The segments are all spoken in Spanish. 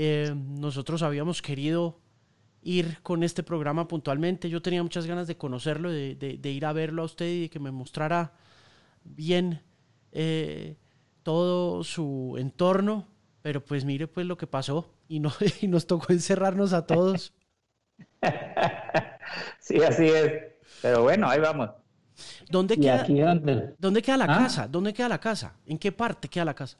Eh, nosotros habíamos querido ir con este programa puntualmente. Yo tenía muchas ganas de conocerlo, de, ir a verlo a usted y de que me mostrara bien eh, todo su entorno. Pero pues mire pues lo que pasó y, no, y nos tocó encerrarnos a todos. sí, así es. Pero bueno, ahí vamos. ¿Dónde queda, dónde? queda la ¿Ah? casa? ¿Dónde queda la casa? ¿En qué parte queda la casa?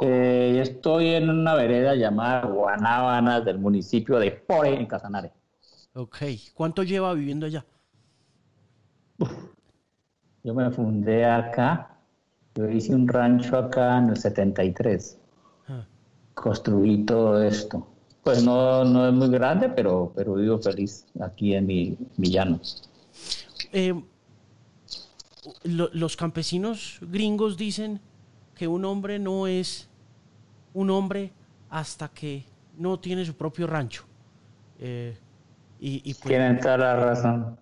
Eh, estoy en una vereda llamada Guanábanas del municipio de Pore, en Casanare. Ok. ¿Cuánto lleva viviendo allá? Yo me fundé acá. Yo hice un rancho acá en el 73. Ah. Construí todo esto. Pues no, no es muy grande, pero, pero vivo feliz aquí en mi, mi llano. Eh, los campesinos gringos dicen que un hombre no es un hombre hasta que no tiene su propio rancho. Eh, y, pues Tienen toda la razón.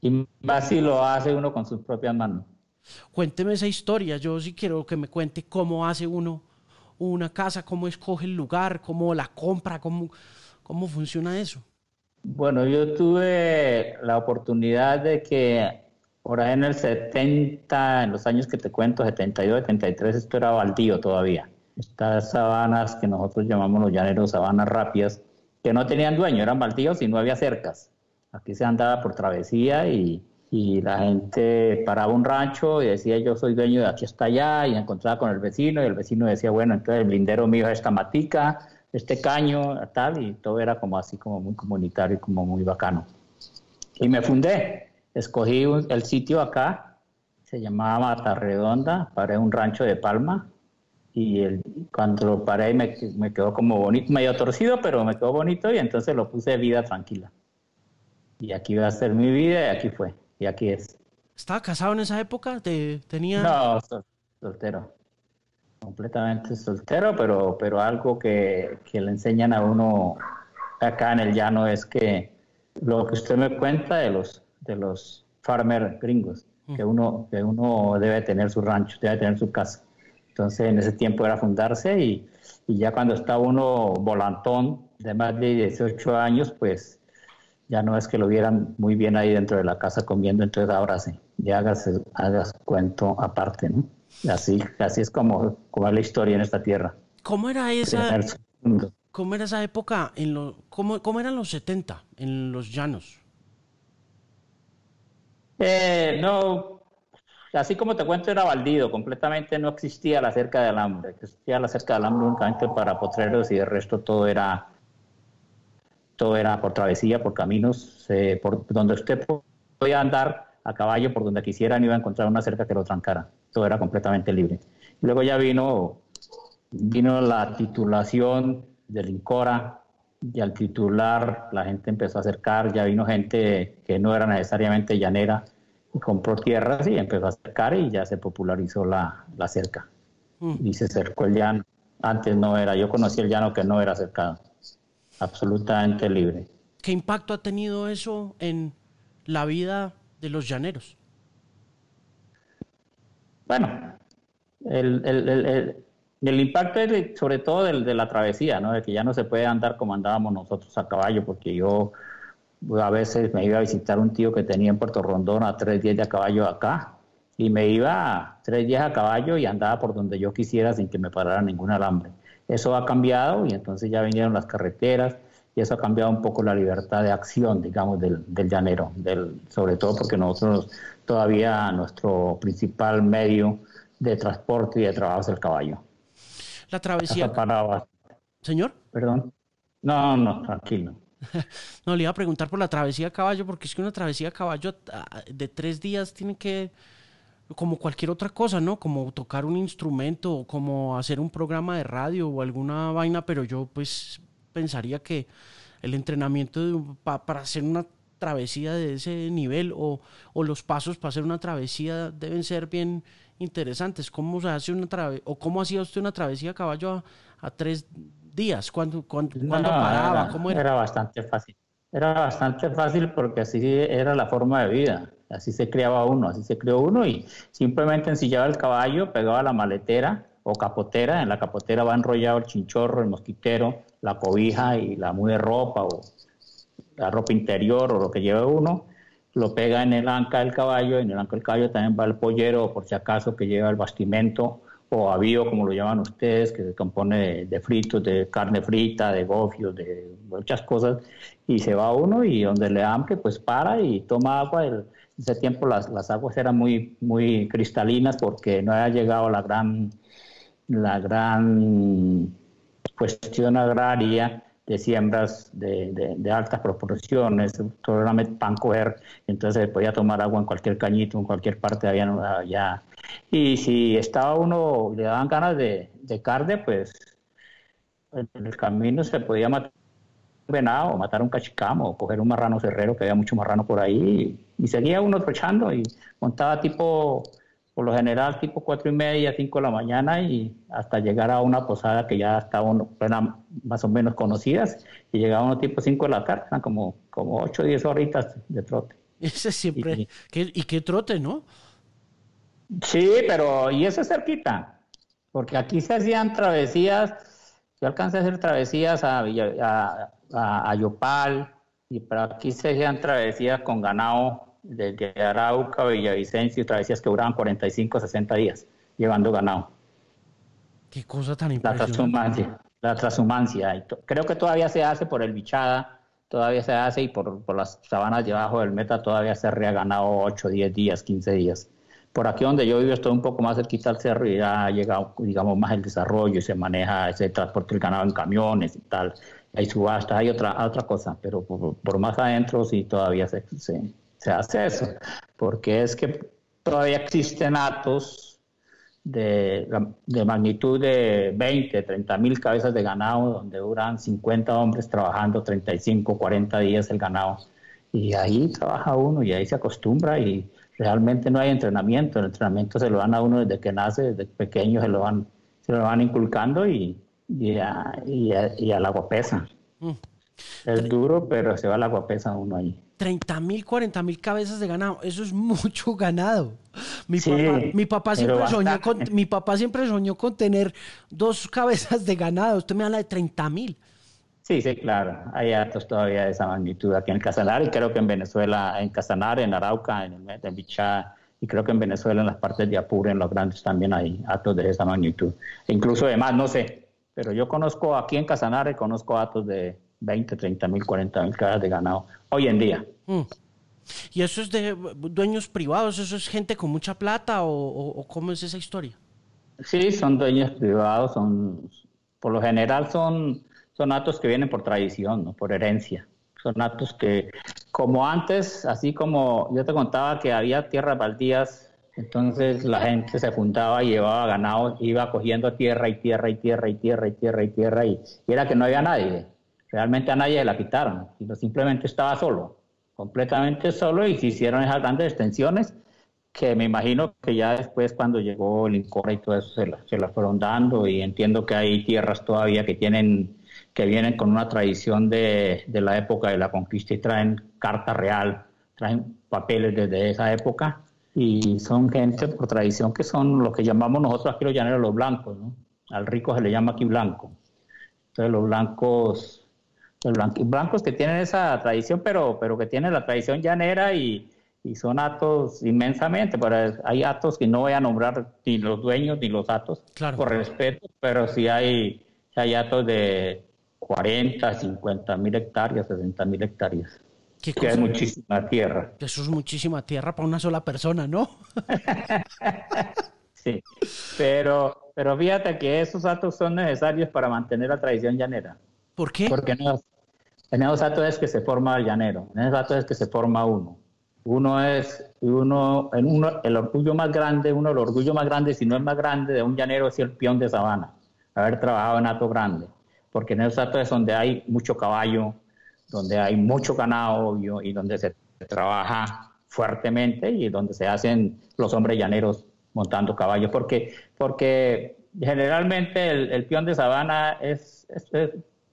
Y más si lo hace uno con sus propias manos. Cuénteme esa historia. Yo sí quiero que me cuente cómo hace uno una casa, cómo escoge el lugar, cómo la compra, cómo, cómo funciona eso. Bueno, yo tuve la oportunidad de que por ahí en el 70, en los años que te cuento, 72, 73, esto era baldío todavía. Estas sabanas que nosotros llamamos los llaneros sabanas rápidas, que no tenían dueño, eran baldíos y no había cercas. Aquí se andaba por travesía y, y la gente paraba un rancho y decía yo soy dueño de aquí hasta allá y encontraba con el vecino y el vecino decía bueno entonces el lindero mío es esta matica este caño, tal, y todo era como así, como muy comunitario y como muy bacano. Y me fundé, escogí el sitio acá, se llamaba Mata Redonda, paré un rancho de palma, y el, cuando lo paré me, me quedó como bonito, medio torcido, pero me quedó bonito, y entonces lo puse vida tranquila. Y aquí va a ser mi vida, y aquí fue, y aquí es. ¿Estaba casado en esa época? ¿Te, tenía... No, soltero completamente soltero, pero, pero algo que, que, le enseñan a uno acá en el llano es que lo que usted me cuenta de los, de los farmer gringos, que uno, que uno debe tener su rancho, debe tener su casa. Entonces en ese tiempo era fundarse y, y ya cuando está uno volantón de más de 18 años, pues ya no es que lo vieran muy bien ahí dentro de la casa comiendo, entonces ahora sí, ya hagas, hagas cuento aparte, ¿no? Así, así es como, como es la historia en esta tierra. ¿Cómo era esa, ¿cómo era esa época? En lo, cómo, ¿Cómo eran los 70 en los llanos? Eh, no, así como te cuento, era baldido, completamente no existía la cerca de alambre, existía la cerca de alambre únicamente para potreros y el resto todo era todo era por travesía, por caminos, eh, por donde usted podía andar a caballo, por donde quisiera, no iba a encontrar una cerca que lo trancara todo era completamente libre. Luego ya vino, vino la titulación del INCORA y al titular la gente empezó a acercar, ya vino gente que no era necesariamente llanera y compró tierras y empezó a acercar y ya se popularizó la, la cerca. Mm. Y se acercó el llano. Antes no era, yo conocí el llano que no era cercado, absolutamente libre. ¿Qué impacto ha tenido eso en la vida de los llaneros? Bueno, el, el, el, el impacto es sobre todo del, de la travesía, ¿no? De que ya no se puede andar como andábamos nosotros a caballo, porque yo a veces me iba a visitar un tío que tenía en Puerto Rondón a tres días de a caballo acá, y me iba tres días a caballo y andaba por donde yo quisiera sin que me parara ningún alambre. Eso ha cambiado y entonces ya vinieron las carreteras y eso ha cambiado un poco la libertad de acción, digamos, del, del llanero, del, sobre todo porque nosotros todavía nuestro principal medio de transporte y de trabajo es el caballo. La travesía. Señor. Perdón. No, no, tranquilo. no, le iba a preguntar por la travesía a caballo, porque es que una travesía a caballo ah, de tres días tiene que, como cualquier otra cosa, ¿no? Como tocar un instrumento, o como hacer un programa de radio o alguna vaina, pero yo pues pensaría que el entrenamiento para hacer una travesía de ese nivel o, los pasos para hacer una travesía deben ser bien interesantes. ¿Cómo se hace una travesía o cómo hacía usted una travesía a caballo a, tres días? ¿Cuándo, cuándo, paraba? Era, ¿Cómo era? Era bastante fácil. Era bastante fácil porque así era la forma de vida. Así se criaba uno, así se crió uno y simplemente ensillaba el caballo, pegaba la maletera o capotera. En la capotera va enrollado el chinchorro, el mosquitero, la cobija y la muda de ropa o la ropa interior o lo que lleve uno. Lo pega en el anca del caballo, en el anca del caballo también va el pollero, por si acaso que lleva el bastimento o avío, como lo llaman ustedes, que se compone de, fritos, de carne frita, de gofios, de muchas cosas, y se va uno y donde le hambre, pues para y toma agua. en ese tiempo las, las, aguas eran muy, muy cristalinas porque no había llegado la gran, la gran cuestión agraria de siembras de, de, altas proporciones, era pan coger, entonces podía tomar agua en cualquier cañito, en cualquier parte había ya y si estaba uno, le daban ganas de, carne, pues en el camino se podía matar un venado, matar un cachicamo, coger un marrano cerrero, que había mucho marrano por ahí, y, seguía uno trochando y montaba tipo, por lo general, tipo cuatro y media, cinco de la mañana, y hasta llegar a una posada que ya estaba más o menos conocidas, y llegaba uno tipo cinco de la tarde, como, como ocho o diez horitas de trote. Ese siempre, y, y qué trote, ¿no? Sí, pero y eso es cerquita, porque aquí se hacían travesías, yo alcancé a hacer travesías a, a, Yopal, y pero aquí se hacían travesías con ganado desde Arauca, Villavicencio, travesías que duraban 45, 60 días llevando ganado. Qué cosa tan impresionante. La transhumancia, la transhumancia. Creo que todavía se hace por el Bichada, todavía se hace y por, por las sabanas debajo del Meta todavía se ría ganado 8, 10 días, 15 días. Por aquí donde yo vivo estoy un poco más cerquita al cerro y ya ha llegado, digamos, más el desarrollo y se maneja ese transporte del ganado en camiones y tal. Hay subastas, hay otra, otra cosa, pero por, más adentro sí todavía se, se, hace eso, porque es que todavía existen actos de, de, magnitud de 20, 30 mil cabezas de ganado, donde duran 50 hombres trabajando 35, 40 días el ganado. Y ahí trabaja uno y ahí se acostumbra y realmente no hay entrenamiento, el entrenamiento se lo dan a uno desde que nace, desde pequeño se lo van, se lo van inculcando y, y, a, y, al agua pesa. Mm. Es duro, pero se va al agua pesa uno ahí. 30 mil, 40 mil cabezas de ganado, eso es mucho ganado. Mi, papá, mi, papá siempre soñó con, mi papá siempre soñó con tener dos cabezas de ganado, usted me habla de 30 mil. Sí, sí, claro. Hay actos todavía de esa magnitud aquí en el Casanar y creo que en Venezuela, en Casanar, en Arauca, en, el, en Bichá y creo que en Venezuela, en las partes de Apure, en los grandes también hay actos de esa magnitud. E incluso además, no sé, pero yo conozco aquí en Casanare, conozco actos de 20, 30 mil, 40 mil cabezas de ganado hoy en día. Mm. ¿Y eso es de dueños privados? ¿Eso es gente con mucha plata o, cómo es esa historia? Sí, son dueños privados, son, por lo general son son actos que vienen por tradición, ¿no? por herencia. Son actos que, como antes, así como yo te contaba que había tierras baldías, entonces la gente se juntaba y llevaba ganado, iba cogiendo tierra y tierra y tierra y tierra y tierra y tierra y, era que no había nadie. Realmente a nadie la quitaron, sino simplemente estaba solo, completamente solo y se hicieron esas grandes extensiones que me imagino que ya después cuando llegó el Incorra y todo eso se, se las fueron dando y entiendo que hay tierras todavía que tienen que vienen con una tradición de, de la época de la conquista y traen carta real, traen papeles desde esa época y son gente por tradición que son lo que llamamos nosotros aquí los llaneros los blancos, ¿no? Al rico se le llama aquí blanco. Entonces los blancos, los blancos, que tienen esa tradición, pero, pero que tienen la tradición llanera y, y son actos inmensamente, pero hay actos que no voy a nombrar ni los dueños ni los actos, por respeto, pero sí hay, hay actos de, 40, 50 mil hectáreas, 60 mil hectáreas. que es muchísima tierra. Eso es muchísima tierra para una sola persona, ¿no? sí, pero, pero fíjate que esos datos son necesarios para mantener la tradición llanera. ¿Por qué? Porque en esos, datos es que se forma el llanero, en esos datos es que se forma uno. Uno es, uno, en uno, el orgullo más grande, uno, el orgullo más grande, si no es más grande de un llanero es el peón de sabana, haber trabajado en Ato Grande porque en esos es donde hay mucho caballo, donde hay mucho ganado y donde se trabaja fuertemente y donde se hacen los hombres llaneros montando caballos, porque, porque generalmente el, peón de sabana es,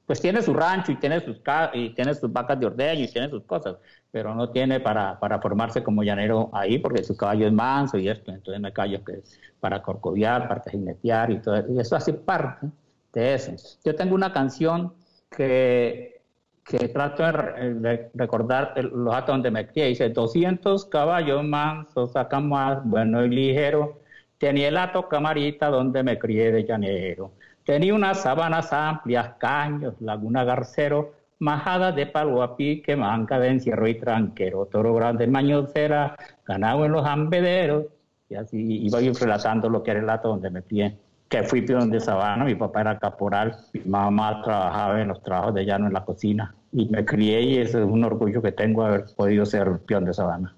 pues tiene su rancho y tiene sus, y tiene sus vacas de ordeño y tiene sus cosas, pero no tiene para, para formarse como llanero ahí porque su caballo es manso y esto, entonces me callo que para corcoviar, para jinetear y todo y eso hace parte de eso. Yo tengo una canción que, que trato de recordar los actos donde me crié, dice 200 caballos mansos, sacan más bueno y ligero, tenía el ato camarita donde me crié de llanero. Tenía unas sabanas amplias, caños, laguna garcero, majada de palo a pique, manca de encierro y tranquero, toro grande mañocera, ganado en los ambederos, y así iba yo relatando lo que era el lato donde me pie, que fui peón de sabana, mi papá era caporal, mi mamá trabajaba en los trabajos de llano en la cocina, y me crié y ese es un orgullo que tengo haber podido ser peón de sabana.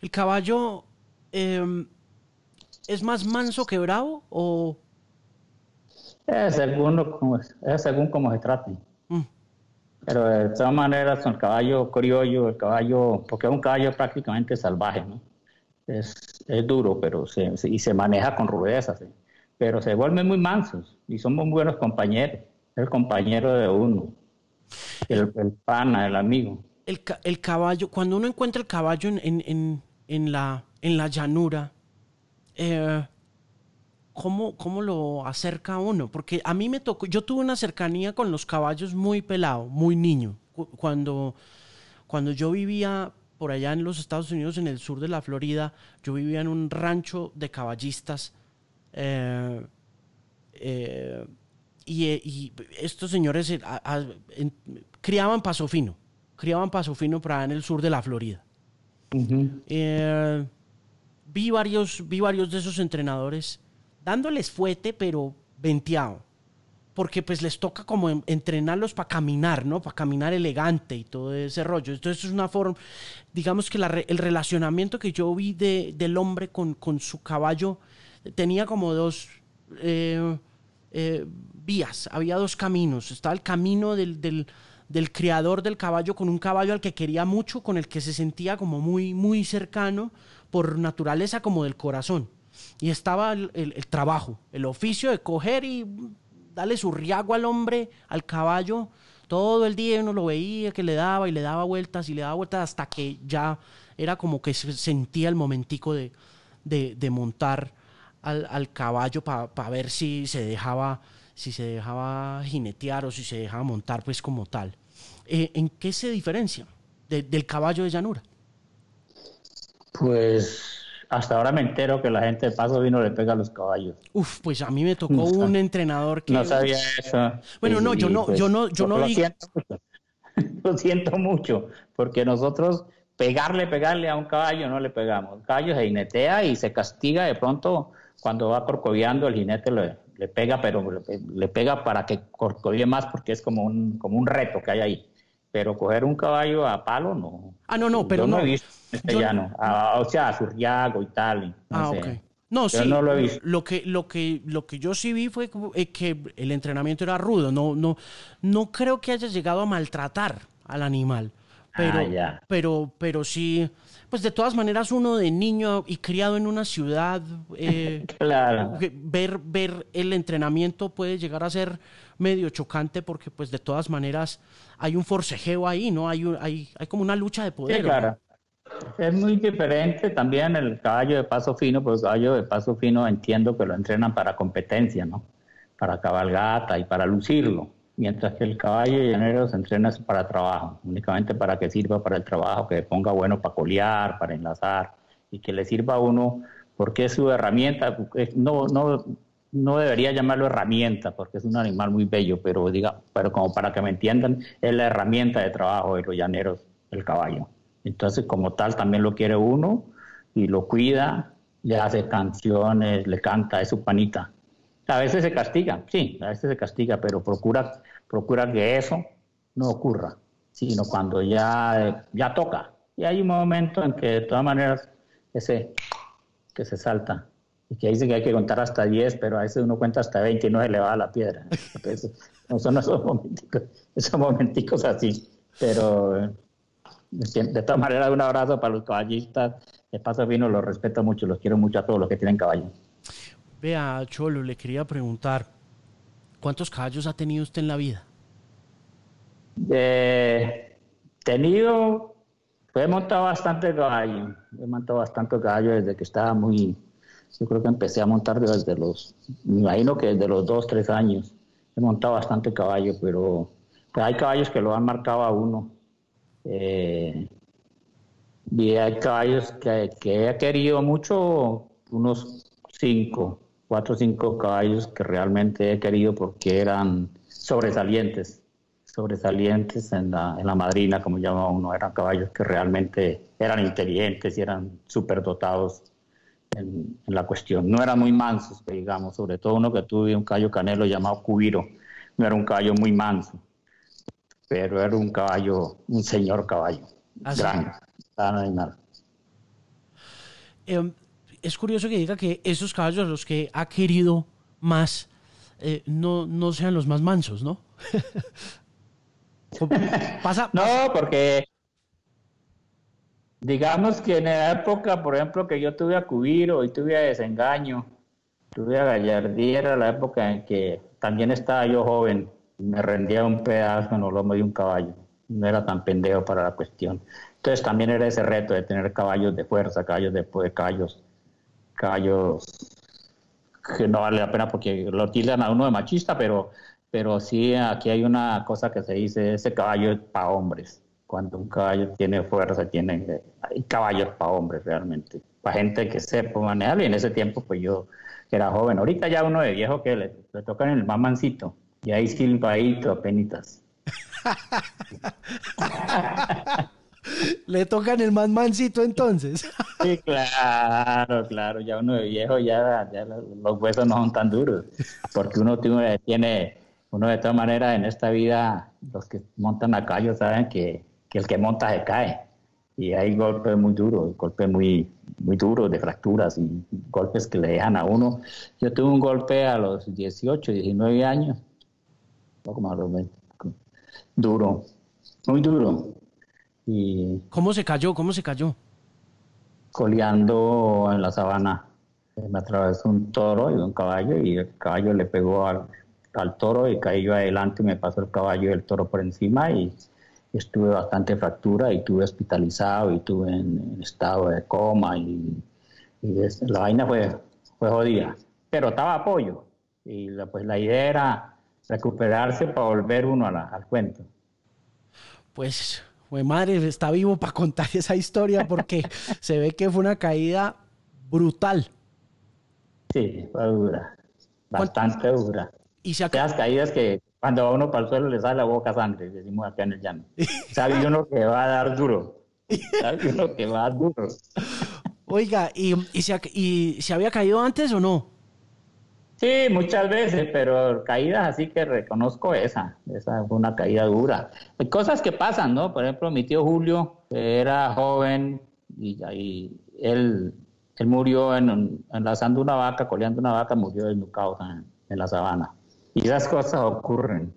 ¿El caballo em, es más manso que bravo o es según, como, es según cómo se trate. Mm. Pero de todas maneras, el caballo criollo, el caballo, porque es un caballo prácticamente salvaje, ¿no? Es, es duro, pero se, y se maneja con rudeza, pero se vuelven muy mansos y somos muy buenos compañeros. El compañero de uno, el, el pana, el amigo. El, el, caballo, cuando uno encuentra el caballo en, en, en, la, en la llanura, eh, ¿cómo, ¿cómo lo acerca a uno? Porque a mí me tocó, yo tuve una cercanía con los caballos muy pelado, muy niño. Cuando, cuando yo vivía por allá en los Estados Unidos, en el sur de la Florida, yo vivía en un rancho de caballistas. Eh, eh, y, estos señores eh, criaban paso fino, criaban paso fino allá en el sur de la Florida. vi, varios, vi varios de esos entrenadores dándoles fuete, pero venteado. Porque pues les toca como entrenarlos para caminar, ¿no? Para caminar elegante y todo ese rollo. Entonces es una forma, digamos que el relacionamiento que yo vi de, del hombre con, con, su caballo tenía como dos eh, eh, vías, había dos caminos. Estaba el camino del, del, del criador del caballo con un caballo al que quería mucho, con el que se sentía como muy, muy cercano por naturaleza como del corazón. Y estaba el, trabajo, el oficio de coger y darle su riago al hombre, al caballo. Todo el día uno lo veía que le daba y le daba vueltas y le daba vueltas hasta que ya era como que se sentía el momentico de, de, montar al, caballo para ver si se dejaba si se dejaba jinetear o si se dejaba montar pues como tal. Eh, ¿En qué se diferencia del caballo de llanura? Pues hasta ahora me entero que la gente de Paso Vino le pega a los caballos. Uf, pues a mí me tocó un entrenador que... No sabía eso. Bueno, no, yo no, yo no, yo no lo siento, mucho. lo siento mucho, porque nosotros pegarle, pegarle a un caballo no le pegamos. El caballo se jinetea y se castiga de pronto cuando va corcoviando, el jinete le, le pega, pero le, pega para que corcovie más porque es como un, como un reto que hay ahí. Pero coger un caballo a palo no. Ah, no, no, pero no. he visto castellano, ah, o sea, Surriago y tal. No ah, ok. No, sí, no lo, he visto. lo que lo que lo que yo sí vi fue eh, que el entrenamiento era rudo, no no no creo que haya llegado a maltratar al animal, pero ah, pero pero sí pues de todas maneras uno de niño y criado en una ciudad eh, claro. ver ver el entrenamiento puede llegar a ser medio chocante porque pues de todas maneras hay un forcejeo ahí, ¿no? Hay hay hay como una lucha de poder. Sí, claro. Es muy diferente también el caballo de paso fino, el caballo de paso fino entiendo que lo entrenan para competencia, ¿no? Para cabalgata y para lucirlo, mientras que el caballo llanero se entrena para trabajo, únicamente para que sirva para el trabajo, que ponga bueno para colear, para enlazar y que le sirva a uno porque es su herramienta, no, no, no debería llamarlo herramienta porque es un animal muy bello, pero diga, pero como para que me entiendan, es la herramienta de trabajo de los llaneros, el caballo. Entonces, como tal, también lo quiere uno y lo cuida, le hace canciones, le canta, es su panita. A veces se castiga, sí, a veces se castiga, pero procura, procura que eso no ocurra, sino cuando ya, ya toca. Y hay un momento en que de todas maneras ese que se salta y que dice que hay que contar hasta 10, pero a veces uno cuenta hasta 20 y no se le va la piedra. Entonces, no son esos momenticos, esos momenticos así, pero de todas maneras, un abrazo para los caballistas. De paso vino, los respeto mucho, los quiero mucho a todos los que tienen caballos. Vea, Cholo, le quería preguntar, ¿cuántos caballos ha tenido usted en la vida? Eh, tenido, he montado bastante caballo, he montado bastante caballo desde que estaba muy, yo creo que empecé a montar desde los, me imagino que desde los dos, tres años, he montado bastante caballo, pero, hay caballos que lo han marcado a uno. Eh, y hay caballos que, que he querido mucho, unos cinco, cuatro o cinco caballos que realmente he querido porque eran sobresalientes, sobresalientes en la, en la madrina, como llama uno, eran caballos que realmente eran inteligentes y eran superdotados en, en la cuestión. No eran muy mansos, digamos, sobre todo uno que tuve un caballo canelo llamado Cubiro, no era un caballo muy manso, pero era un caballo, un señor caballo, ¿Ah, grande, animal. Eh, es curioso que diga que esos caballos los que ha querido más eh, no, no sean los más mansos, ¿no? pasa, No, porque digamos que en la época, por ejemplo, que yo tuve a Cubiro y tuve a Desengaño, tuve a Gallardía, era la época en que también estaba yo joven, me rendía un pedazo en el lomo de un caballo, no era tan pendejo para la cuestión. Entonces también era ese reto de tener caballos de fuerza, caballos de, de caballos caballos que no vale la pena porque lo tildan a uno de machista, pero, pero sí aquí hay una cosa que se dice, ese caballo es para hombres. Cuando un caballo tiene fuerza, tiene, hay caballos para hombres realmente, para gente que sepa manejarlo. Y en ese tiempo, pues yo era joven. Ahorita ya uno de viejo que le, tocan el mamancito y ahí silbadito, apenitas. Le tocan el más mansito entonces. Sí, claro, claro. Ya uno de viejo, ya, los huesos no son tan duros. Porque uno tiene, uno de todas maneras en esta vida, los que montan a caballo saben que, el que monta se cae. Y hay golpes muy duros, golpes muy, muy duros de fracturas y golpes que le dejan a uno. Yo tuve un golpe a los 18, 19 años, poco más duro, muy duro y ¿Cómo se cayó? ¿Cómo se cayó? Coleando en la sabana. Me atravesó un toro y un caballo y el caballo le pegó al, toro y caí yo adelante y me pasó el caballo y el toro por encima y estuve bastante fractura y tuve hospitalizado y tuve en, estado de coma y, la vaina fue, fue jodida. Pero estaba apoyo y la, pues la idea era recuperarse para volver uno al cuento. Pues madre, está vivo para contar esa historia porque se ve que fue una caída brutal. Sí, fue dura. Bastante dura. Y se Esas caídas que cuando va uno para el suelo le sale la boca sangre, decimos acá en el llano. Sabe uno que va a dar duro. Sabe uno que va a dar duro. Oiga, ¿y, y, se, ¿y se había caído antes o no? Sí, muchas veces, pero caídas así que reconozco esa, esa fue una caída dura. Hay cosas que pasan, ¿no? Por ejemplo, mi tío Julio era joven y, él, él murió en, enlazando una vaca, coleando una vaca, murió desnucado en la sabana. Y esas cosas ocurren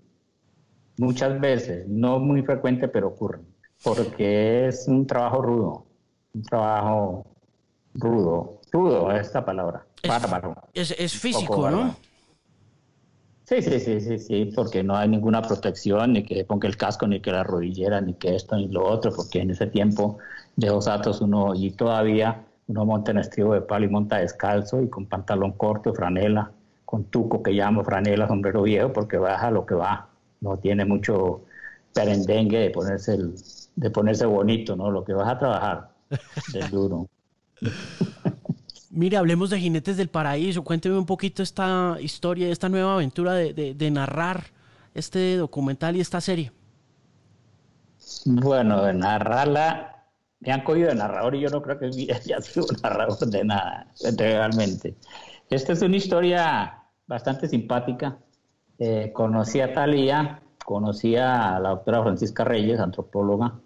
muchas veces, no muy frecuente, pero ocurren, porque es un trabajo rudo, un trabajo rudo, rudo esta palabra. Es, es, físico, ¿no? Sí, sí, sí, sí, sí, porque no hay ninguna protección, ni que ponga el casco, ni que la rodillera, ni que esto, ni lo otro, porque en ese tiempo de dos atos uno, y todavía uno monta en estribo de palo y monta descalzo y con pantalón corto, franela, con tuco que llamo franela, sombrero viejo, porque baja lo que va, no tiene mucho perendengue de ponerse, el, de ponerse bonito, ¿no? Lo que vas a trabajar, es duro. Mire, hablemos de Jinetes del Paraíso. Cuénteme un poquito esta historia, esta nueva aventura de, narrar este documental y esta serie. Bueno, de narrarla, me han cogido de narrador y yo no creo que haya sido narrador de nada, realmente. Esta es una historia bastante simpática. Eh, conocí a Talía, conocí a la doctora Francisca Reyes, antropóloga,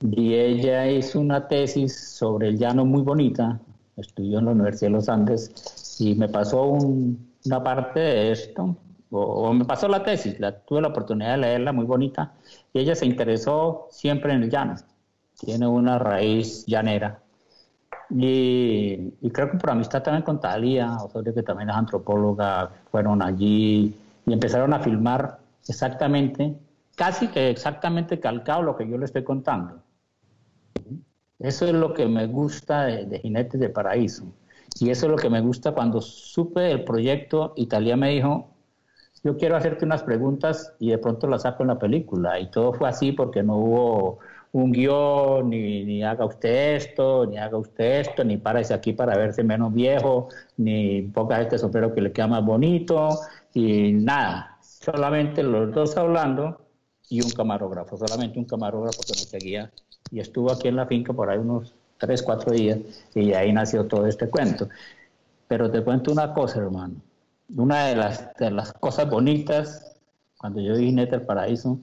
y ella hizo una tesis sobre el llano muy bonita, estudió en la Universidad de los Andes y me pasó una parte de esto, o, me pasó la tesis, la, tuve la oportunidad de leerla, muy bonita, y ella se interesó siempre en el llano, tiene una raíz llanera. Y, creo que por amistad también con Talía, Osorio, que también es antropóloga, fueron allí y empezaron a filmar exactamente casi que exactamente calcado lo que yo le estoy contando. Eso es lo que me gusta de, Jinetes de Paraíso. Y eso es lo que me gusta cuando supe el proyecto, Italia me dijo, yo quiero hacerte unas preguntas y de pronto las saco en la película. Y todo fue así porque no hubo un guion, ni, ni haga usted esto, ni haga usted esto, ni párese aquí para verse menos viejo, ni ponga este sombrero que le queda más bonito, y nada. Solamente los dos hablando y un camarógrafo, solamente un camarógrafo que nos seguía. Y estuvo aquí en la finca por ahí unos tres, cuatro días, y ahí nació todo este cuento. Pero te cuento una cosa, hermano. Una de las, de las cosas bonitas, cuando yo vi Neta el Paraíso,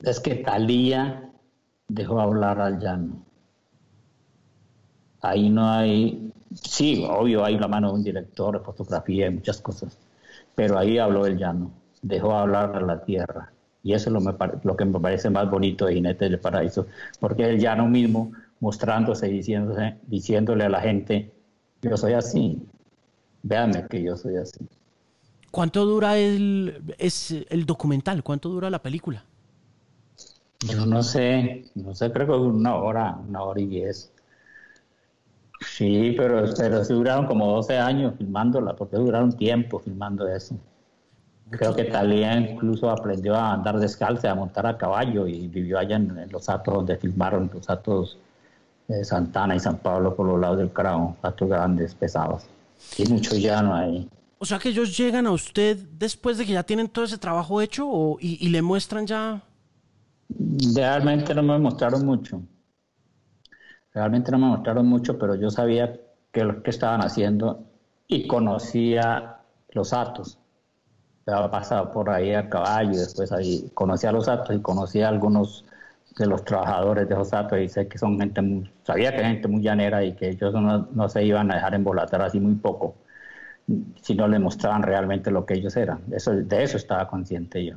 es que Talía dejó hablar al llano. Ahí no hay, sí, obvio, hay la mano de un director de fotografía y muchas cosas, pero ahí habló el llano, dejó hablar a la tierra. Y eso es lo, me, lo que me parece más bonito de Jinete del Paraíso, porque el llano mismo mostrándose y diciéndose, diciéndole a la gente, yo soy así, véanme que yo soy así. ¿Cuánto dura el, es el documental? ¿Cuánto dura la película? Yo no sé, no sé, creo que una hora, una hora y diez. Sí, pero, pero sí duraron como 12 años filmándola, porque duraron tiempo filmando eso. Creo que Talía incluso aprendió a andar descalza, a montar a caballo y vivió allá en, los atos donde filmaron los atos de Santana y San Pablo por los lados del Crown, atos grandes, pesados. Y mucho llano ahí. O sea que ellos llegan a usted después de que ya tienen todo ese trabajo hecho o, y, y le muestran ya Realmente no me mostraron mucho. Realmente no me mostraron mucho, pero yo sabía que lo que estaban haciendo y conocía los atos. Había pasado por ahí a caballo y después ahí conocía los atos y conocía a algunos de los trabajadores de esos atos y sé que son gente muy, sabía que gente muy llanera y que ellos no, no se iban a dejar embolatar así muy poco si no le mostraban realmente lo que ellos eran. Eso, de eso estaba consciente yo.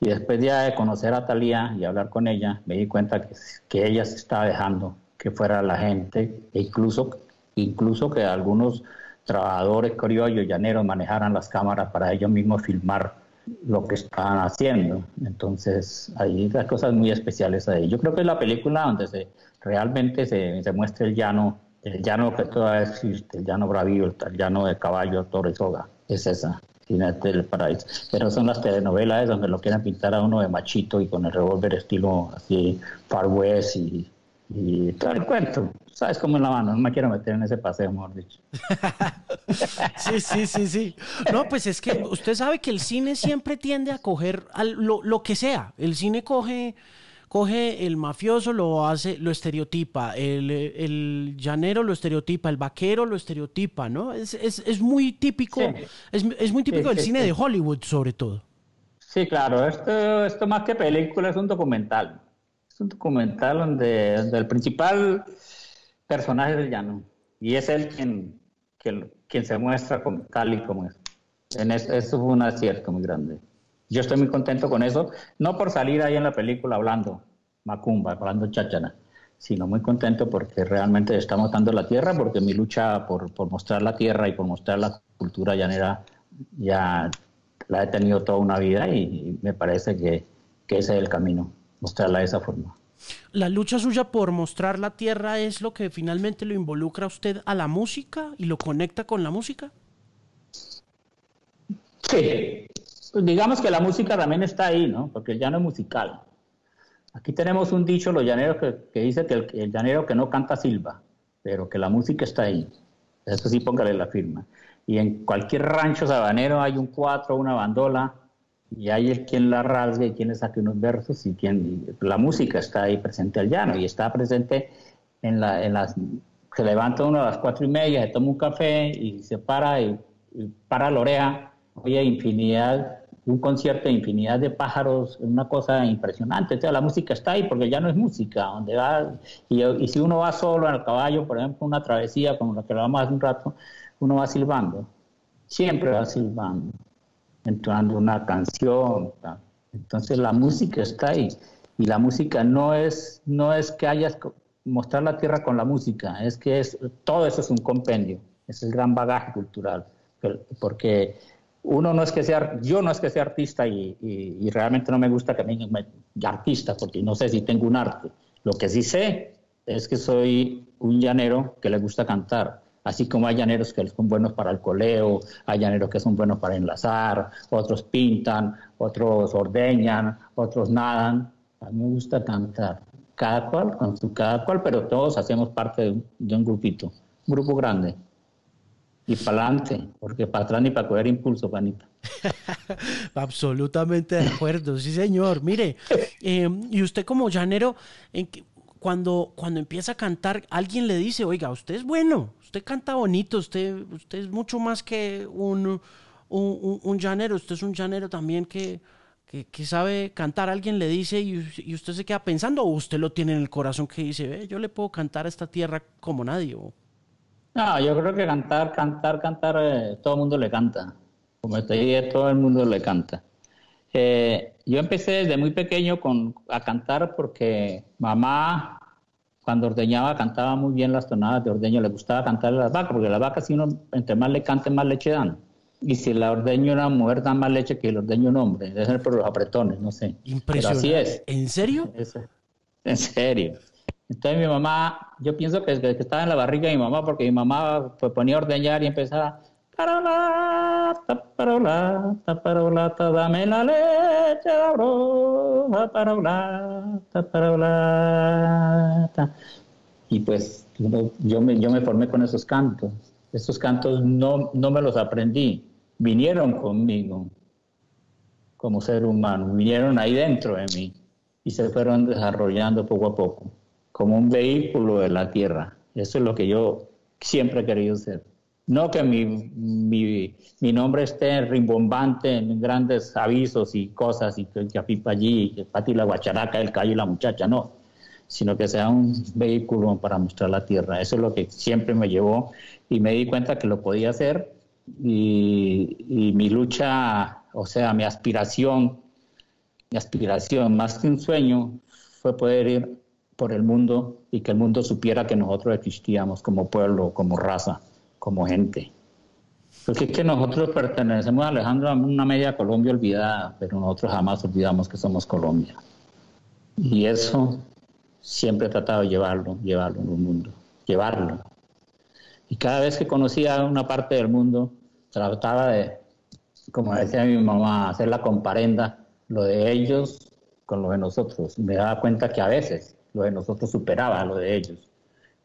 Y después ya de conocer a Talía y hablar con ella, me di cuenta que, que ella se estaba dejando que fuera la gente, e incluso, incluso que algunos trabajadores criollos, llaneros, manejaran las cámaras para ellos mismos filmar lo que estaban haciendo. Entonces, hay las cosas muy especiales ahí. Yo creo que es la película donde se, realmente se, muestra el llano, el llano que todavía existe, el llano bravío, el llano de caballo, toro y soga. Es esa del Paraíso. Pero son las telenovelas donde lo quieren pintar a uno de machito y con el revólver estilo así Far West y todo el cuento. ¿Sabes cómo es la mano? No me quiero meter en ese paseo, mejor dicho. sí, sí, sí, sí. No, pues es que usted sabe que el cine siempre tiende a coger lo, lo que sea. El cine coge coge el mafioso, lo hace, lo estereotipa, el, el llanero lo estereotipa, el vaquero lo estereotipa, ¿no? Es, es, es muy típico, es, es, muy típico del cine de Hollywood, sobre todo. Sí, claro, esto, esto más que película es un documental. Es un documental donde, donde el principal personaje es el llano. Y es él quien, quien, quien se muestra como, tal y como es. En eso, eso fue un acierto muy grande. Yo estoy muy contento con eso, no por salir ahí en la película hablando macumba, hablando cháchara, sino muy contento porque realmente estamos dando la tierra, porque mi lucha por, por mostrar la tierra y por mostrar la cultura llanera ya la he tenido toda una vida y, me parece que, que ese es el camino, mostrarla de esa forma. La lucha suya por mostrar la tierra es lo que finalmente lo involucra a usted a la música y lo conecta con la música. Sí, pues digamos que la música también está ahí, ¿no? Porque el llano es musical. Aquí tenemos un dicho, los llaneros, que, dice que el, llanero que no canta silba, pero que la música está ahí. Eso sí, póngale la firma. Y en cualquier rancho sabanero hay un cuatro, una bandola, y hay el quien la rasgue y quien le saque unos versos, y quien la música está ahí presente al llano, y está presente en, la, en las... Se levanta uno a las cuatro y media, se toma un café y se para y, para la oreja, oye infinidad un concierto de infinidad de pájaros, una cosa impresionante. O la música está ahí porque ya no es música. Donde va, y, si uno va solo en el caballo, por ejemplo, una travesía como la que hablamos hace un rato, uno va silbando. Siempre va silbando, entrando una canción. Entonces la música está ahí. Y la música no es, no es que hayas mostrar la tierra con la música, es que es, todo eso es un compendio, es el gran bagaje cultural. Porque uno no es que sea, yo no es que sea artista y, realmente no me gusta que me artista, porque no sé si tengo un arte. Lo que sí sé es que soy un llanero que le gusta cantar. Así como hay llaneros que son buenos para el coleo, hay llaneros que son buenos para enlazar, otros pintan, otros ordeñan, otros nadan. A mí me gusta cantar. Cada cual con su cada cual, pero todos hacemos parte de un, de un grupito, un grupo grande y para adelante, porque para atrás ni para coger impulso, panita. Absolutamente de acuerdo, sí señor. Mire, eh, y usted como llanero, cuando, cuando empieza a cantar, alguien le dice, oiga, usted es bueno, usted canta bonito, usted, usted es mucho más que un, un, llanero, usted es un llanero también que, que, sabe cantar, alguien le dice y, usted se queda pensando, o usted lo tiene en el corazón que dice, yo le puedo cantar a esta tierra como nadie. No, yo creo que cantar, cantar, cantar, eh, todo el mundo le canta. Como te dije, todo el mundo le canta. Eh, yo empecé desde muy pequeño con, a cantar porque mamá, cuando ordeñaba, cantaba muy bien las tonadas de ordeño. Le gustaba cantar a las vacas, porque las vacas, si uno entre más le cante, más leche dan. Y si la ordeño una mujer, da más leche que el ordeño un hombre. Debe ser por los apretones, no sé. Impresionante. Pero así es. ¿En serio? en serio. Entonces mi mamá, yo pienso que, que, estaba en la barriga de mi mamá, porque mi mamá pues, ponía a ordeñar y empezaba, parola, parola, parola, dame la leche, parola, parola, parola. Y pues yo me, yo me formé con esos cantos. Esos cantos no, no me los aprendí, vinieron conmigo como ser humano, vinieron ahí dentro de mí y se fueron desarrollando poco a poco como un vehículo de la tierra. Eso es lo que yo siempre he querido ser. No que mi, mi, mi nombre esté rimbombante en grandes avisos y cosas, y que, pipa allí, que pati la guacharaca, el callo y la muchacha, no. Sino que sea un vehículo para mostrar la tierra. Eso es lo que siempre me llevó y me di cuenta que lo podía hacer. Y, y mi lucha, o sea, mi aspiración, mi aspiración, más que un sueño, fue poder ir por el mundo y que el mundo supiera que nosotros existíamos como pueblo, como raza, como gente. Porque es que nosotros pertenecemos, Alejandro, a una media Colombia olvidada, pero nosotros jamás olvidamos que somos Colombia. Y eso siempre he tratado de llevarlo, llevarlo en el mundo, llevarlo. Y cada vez que conocía una parte del mundo, trataba de, como decía mi mamá, hacer la comparenda, lo de ellos con lo de nosotros. Me daba cuenta que a veces lo de nosotros superaba lo de ellos.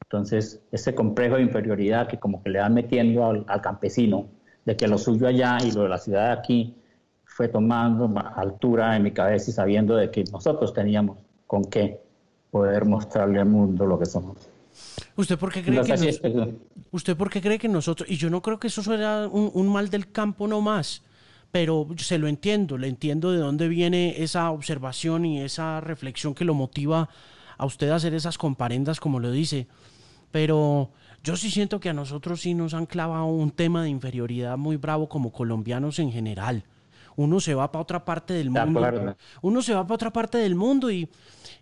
Entonces, ese complejo de inferioridad que como que le van metiendo al, campesino, de que lo suyo allá y lo de la ciudad aquí, fue tomando altura en mi cabeza y sabiendo de que nosotros teníamos con qué poder mostrarle al mundo lo que somos. ¿Usted por qué cree, que, ¿usted por qué cree que nosotros, y yo no creo que eso sea un, un mal del campo no más, pero se lo entiendo, le entiendo de dónde viene esa observación y esa reflexión que lo motiva a usted hacer esas comparendas como lo dice, pero yo sí siento que a nosotros sí nos han clavado un tema de inferioridad muy bravo como colombianos en general. Uno se va para otra parte del mundo. Uno se va para otra parte del mundo y,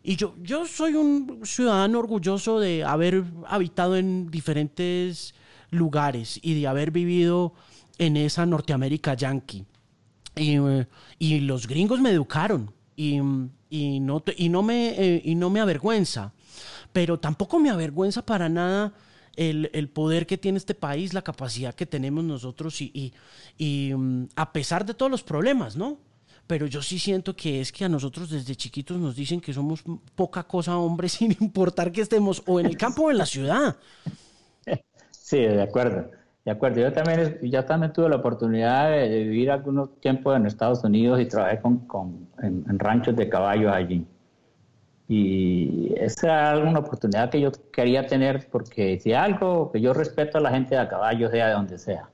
y yo, yo soy un ciudadano orgulloso de haber habitado en diferentes lugares y de haber vivido en esa Norteamérica yankee. Y, y los gringos me educaron y, y no, y no, me, eh, y no me avergüenza, pero tampoco me avergüenza para nada el, el, poder que tiene este país, la capacidad que tenemos nosotros y, y, mm, a pesar de todos los problemas, ¿no? Pero yo sí siento que es que a nosotros desde chiquitos nos dicen que somos poca cosa hombres sin importar que estemos o en el campo o en la ciudad. Sí, de acuerdo. De acuerdo, yo también, ya también tuve la oportunidad de, vivir algunos tiempos en Estados Unidos y trabajé con, con en, ranchos de caballos allí. Y esa era una oportunidad que yo quería tener porque si algo que yo respeto a la gente de a caballo, sea de donde sea.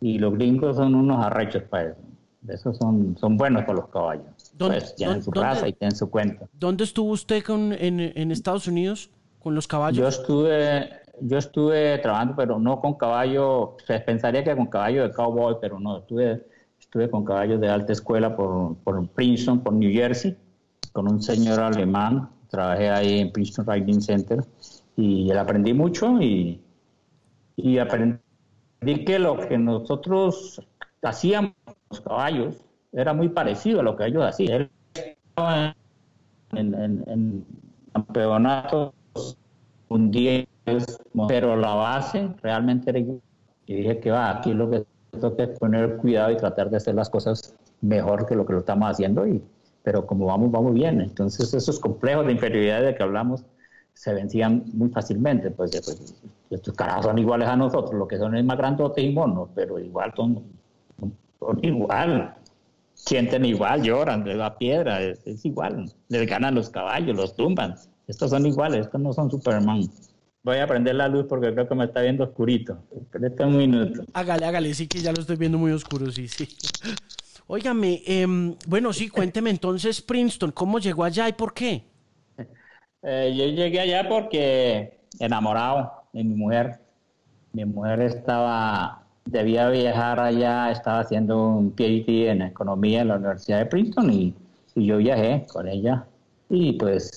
Y los gringos son unos arrechos para eso. Esos son, son buenos con los caballos. Pues, tienen su raza y tienen su cuenta. ¿Dónde estuvo usted con, en, en Estados Unidos con los caballos? Yo estuve yo estuve trabajando, pero no con caballo, se pensaría que con caballo de cowboy, pero no, estuve, estuve con caballos de alta escuela por, por Princeton, por New Jersey, con un señor alemán, trabajé ahí en Princeton Riding Center y aprendí mucho y, y aprendí que lo que nosotros hacían los caballos era muy parecido a lo que ellos hacían. Él estaba en, en, en campeonatos un día, pero la base realmente era igual. Y dije que va, aquí lo que tengo que poner cuidado y tratar de hacer las cosas mejor que lo que lo estamos haciendo, y, pero como vamos, vamos bien. Entonces esos complejos de inferioridad de que hablamos se vencían muy fácilmente. Pues, pues estos carajos son iguales a nosotros, lo que son es más grandotes y monos, pero igual son, son igual sienten igual, lloran, les da piedra, es, igual. Les ganan los caballos, los tumban. Estos son iguales, estos no son Superman. Voy a prender la luz porque creo que me está viendo oscurito. Espérate un minuto. Hágale, hágale, sí que ya lo estoy viendo muy oscuro, sí, sí. Óigame, em, bueno, sí, cuénteme entonces, Princeton, ¿cómo llegó allá y por qué? Eh, yo llegué allá porque enamorado de mi mujer. Mi mujer estaba debía viajar allá, estaba haciendo un PhD en economía en la Universidad de Princeton y, yo viajé con ella. Y pues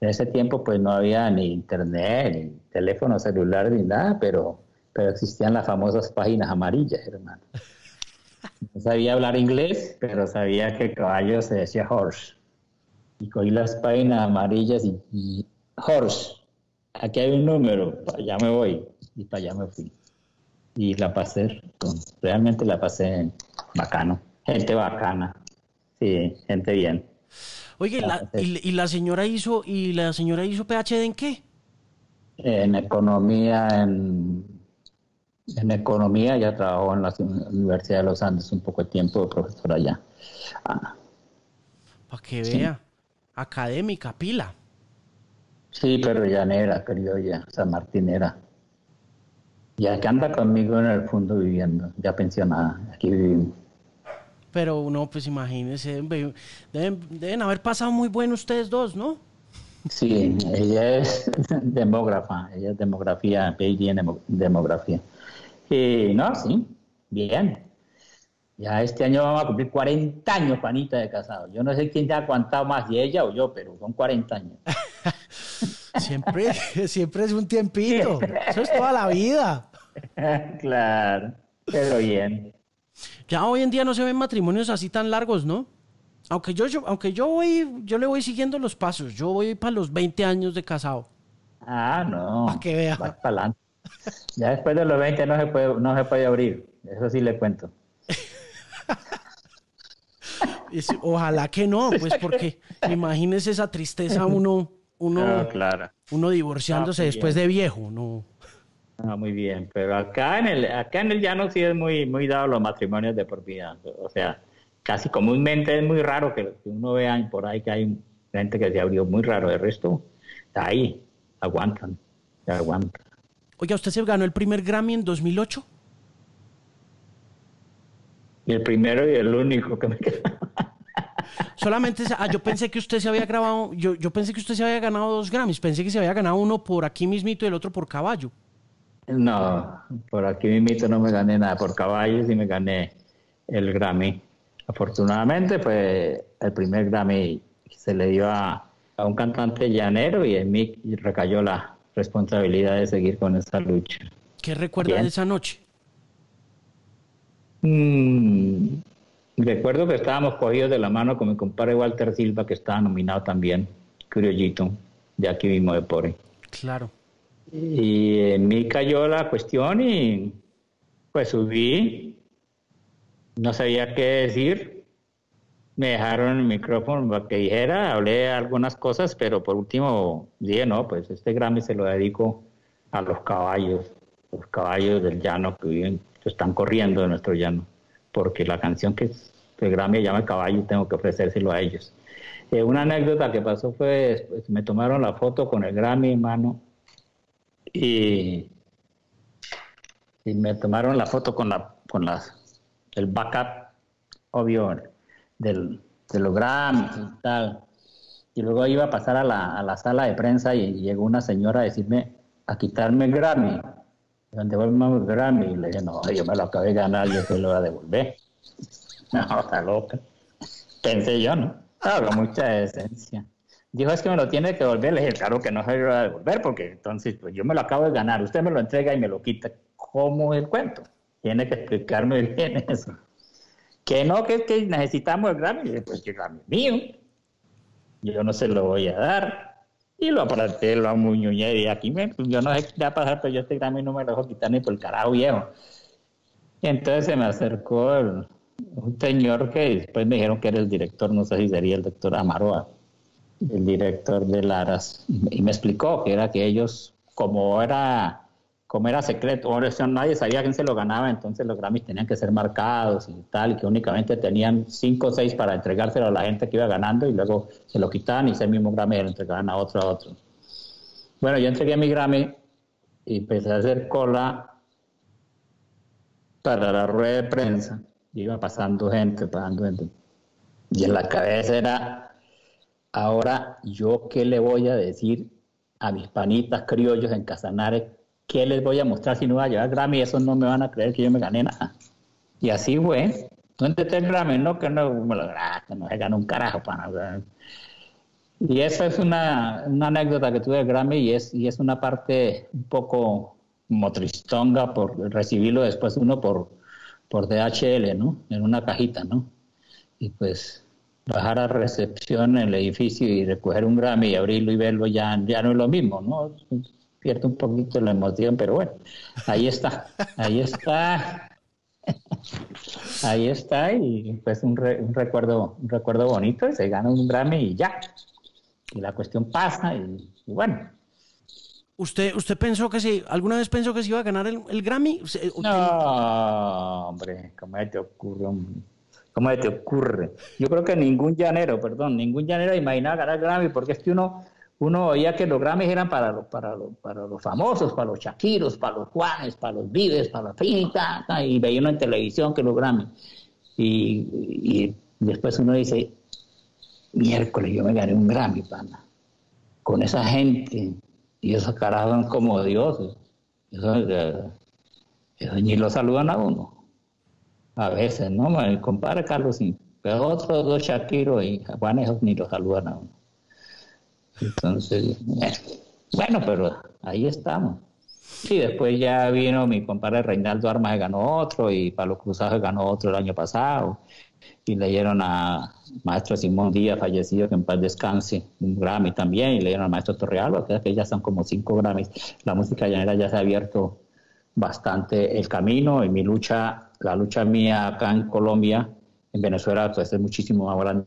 en ese tiempo pues no había ni internet, ni teléfono celular, ni nada, pero, pero existían las famosas páginas amarillas, hermano. No sabía hablar inglés, pero sabía que caballo se decía horse. Y cogí las páginas amarillas y, y horse. Aquí hay un número, para allá me voy. Y para allá me fui y la pasé, realmente la pasé bacano, gente bacana, sí, gente bien. Oye, y, la señora hizo y la señora hizo PhD en qué? En economía, en, en economía, ya trabajó en la Universidad de los Andes un poco de tiempo, profesora allá. Ah. Para que vea, académica, pila. Sí, pero ya negra, criolla, San Martinera. Ya que anda conmigo en el fondo viviendo, ya pensionada, aquí vivimos. Pero no, pues imagínense, deben, deben haber pasado muy bueno ustedes dos, ¿no? Sí, ella es demógrafa, ella es demografía, PhD en demografía. Y no, sí, bien. Ya este año vamos a cumplir 40 años, Juanita, de casado. Yo no sé quién te ha aguantado más, si ella o yo, pero son 40 años. Siempre, siempre es un tiempito. Eso es toda la vida. claro, pero bien. Ya hoy en día no se ven matrimonios así tan largos, ¿no? Aunque yo, aunque yo voy, yo le voy siguiendo los pasos. Yo voy para los 20 años de casado. Ah, no. Para que vea. Ya después de los 20 no se puede, no se puede abrir. Eso sí le cuento. ojalá que no, pues porque imagínese esa tristeza uno uno, ah, claro. uno divorciándose ah, después de viejo, ¿no? Ah, muy bien, pero acá en el acá en el llano sí es muy muy dado los matrimonios de por vida, o sea, casi comúnmente es muy raro que, uno vea por ahí que hay gente que se abrió muy raro, el resto está ahí, aguantan, aguantan. Oiga, ¿usted se ganó el primer Grammy en 2008? Y el primero y el único que me queda. Solamente, ah, yo pensé que usted se había grabado, yo, yo pensé que usted se había ganado dos Grammys, pensé que se había ganado uno por aquí mismito y el otro por caballo. No, por aquí mismito no me gané nada, por caballo sí me gané el Grammy. Afortunadamente, pues el primer Grammy se le dio a, un cantante llanero y en mí recayó la responsabilidad de seguir con esa lucha. ¿Qué recuerda de esa noche? Mm, Recuerdo que estábamos cogidos de la mano con mi compadre Walter Silva, que estaba nominado también, criollito, de aquí mismo de Pore. Claro. Y en mí cayó la cuestión y pues subí, no sabía qué decir, me dejaron el micrófono para que dijera, hablé algunas cosas, pero por último dije, no, pues este Grammy se lo dedico a los caballos, los caballos del llano que viven, que están corriendo en nuestro llano porque la canción que el Grammy llama Caballo tengo que ofrecérselo a ellos. Eh, una anécdota que pasó fue, pues, me tomaron la foto con el Grammy en mano y, y me tomaron la foto con la con las el backup obvio del, de los Grammys y tal. Y luego iba a pasar a la, a la sala de prensa y, llegó una señora a decirme, a quitarme el Grammy devuelve el Grammy. Y le dije, no, yo me lo acabé de ganar, yo se lo voy a devolver. No, está loca. Pensé yo, ¿no? Claro, mucha decencia. Dijo, es que me lo tiene que devolver. Le dije, claro que no se lo va a devolver, porque entonces pues yo me lo acabo de ganar. Usted me lo entrega y me lo quita. ¿Cómo el cuento? tiene que explicarme bien eso. Que no, que es que necesitamos el Grammy. Y pues el Grammy mío. Yo no se lo voy a dar. Y lo aparté, lo amuñuñé y aquí me, pues, yo no sé qué va a pasar, pero yo este Grammy no me lo dejo quitar ni por el carajo viejo. Y entonces se me acercó un señor que después me dijeron que era el director, no sé si sería el doctor Amaroa, el director de Laras, y me explicó que era que ellos, como era como era secreto, o nadie sabía quién se lo ganaba, entonces los Grammys tenían que ser marcados y tal, y que únicamente tenían cinco o seis para entregárselo a la gente que iba ganando y luego se lo quitaban y ese mismo Grammy lo entregaban a otro a otro. Bueno, yo entregué mi Grammy y empecé a hacer cola para la rueda de prensa. Iba pasando gente, pasando gente. Y en la cabeza era, ahora yo qué le voy a decir a mis panitas criollos en Casanares ¿qué les voy a mostrar si no voy a llevar Grammy? Eso no me van a creer que yo me gané nada. Y así fue. ¿Dónde está el Grammy? No, que no me lo que no se ganó un carajo para Y esa es una, una, anécdota que tuve de Grammy y es, y es una parte un poco motristonga por recibirlo después uno por, por DHL, ¿no? En una cajita, ¿no? Y pues bajar a recepción en el edificio y recoger un Grammy y abrirlo y verlo ya, ya no es lo mismo, ¿no? Pierde un poquito la emoción, pero bueno, ahí está, ahí está. Ahí está y pues un, un, recuerdo un recuerdo bonito y se gana un Grammy y ya. Y la cuestión pasa y, bueno. ¿Usted, ¿Usted pensó que sí? ¿Alguna vez pensó que se iba a ganar el, Grammy? No, hombre, ¿cómo te ocurre? ¿Cómo te ocurre? Yo creo que ningún llanero, perdón, ningún llanero imaginaba ganar el Grammy porque es que uno uno oía que los Grammys eran para, los, para, para los famosos, para los Shakiros, para los Juanes, para los Vives, para la finita, y veía uno en televisión que los Grammys. Y, después uno dice, miércoles yo me gané un Grammy, pana, con esa gente, y esos carajos como dioses. Eso, ni lo saludan a uno. A veces, ¿no? El compadre Carlos. Pero otros dos Shakiros y Juanes ni lo saludan a uno. Entonces, bueno, pero ahí estamos. Y después ya vino mi compadre Reinaldo Armas, ganó otro, y Pablo Cruzado ganó otro el año pasado. Y leyeron a maestro Simón Díaz, fallecido, que en paz descanse, un Grammy también, y leyeron al maestro Torrealba, que ya son como cinco Grammys. La música llanera ya se ha abierto bastante el camino, y mi lucha, la lucha mía acá en Colombia, en Venezuela, pues es muchísimo más grande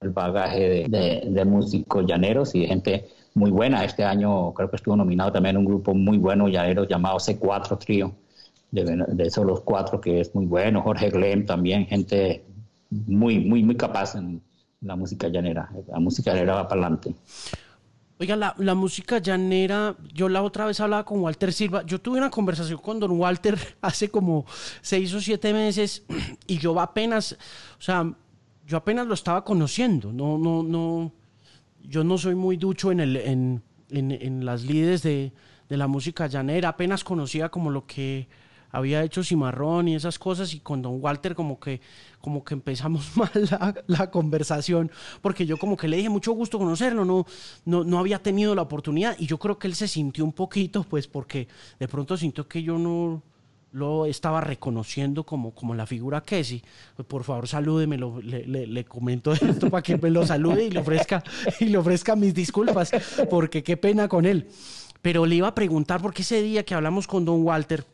el bagaje de, músicos llaneros y gente muy buena. Este año creo que estuvo nominado también un grupo muy bueno llanero llamado C4 Trío, de, esos los cuatro que es muy bueno. Jorge Glenn también, gente muy, muy, muy capaz en la música llanera. La música llanera va para adelante. Oiga, la, la, música llanera, yo la otra vez hablaba con Walter Silva, yo tuve una conversación con don Walter hace como seis o siete meses y yo apenas, o sea, yo apenas lo estaba conociendo, no, no, no, yo no soy muy ducho en, el, en, en, las líderes de, de, la música llanera, apenas conocía como lo que había hecho Cimarrón y esas cosas y con Don Walter como que, como que empezamos mal la, la, conversación, porque yo como que le dije mucho gusto conocerlo, no, no, no había tenido la oportunidad y yo creo que él se sintió un poquito, pues porque de pronto sintió que yo no, lo estaba reconociendo como, como la figura Kessie. Pues, por favor, salúdeme, le, le, comento esto para que me lo salude y le ofrezca, y le ofrezca mis disculpas, porque qué pena con él. Pero le iba a preguntar, porque ese día que hablamos con Don Walter,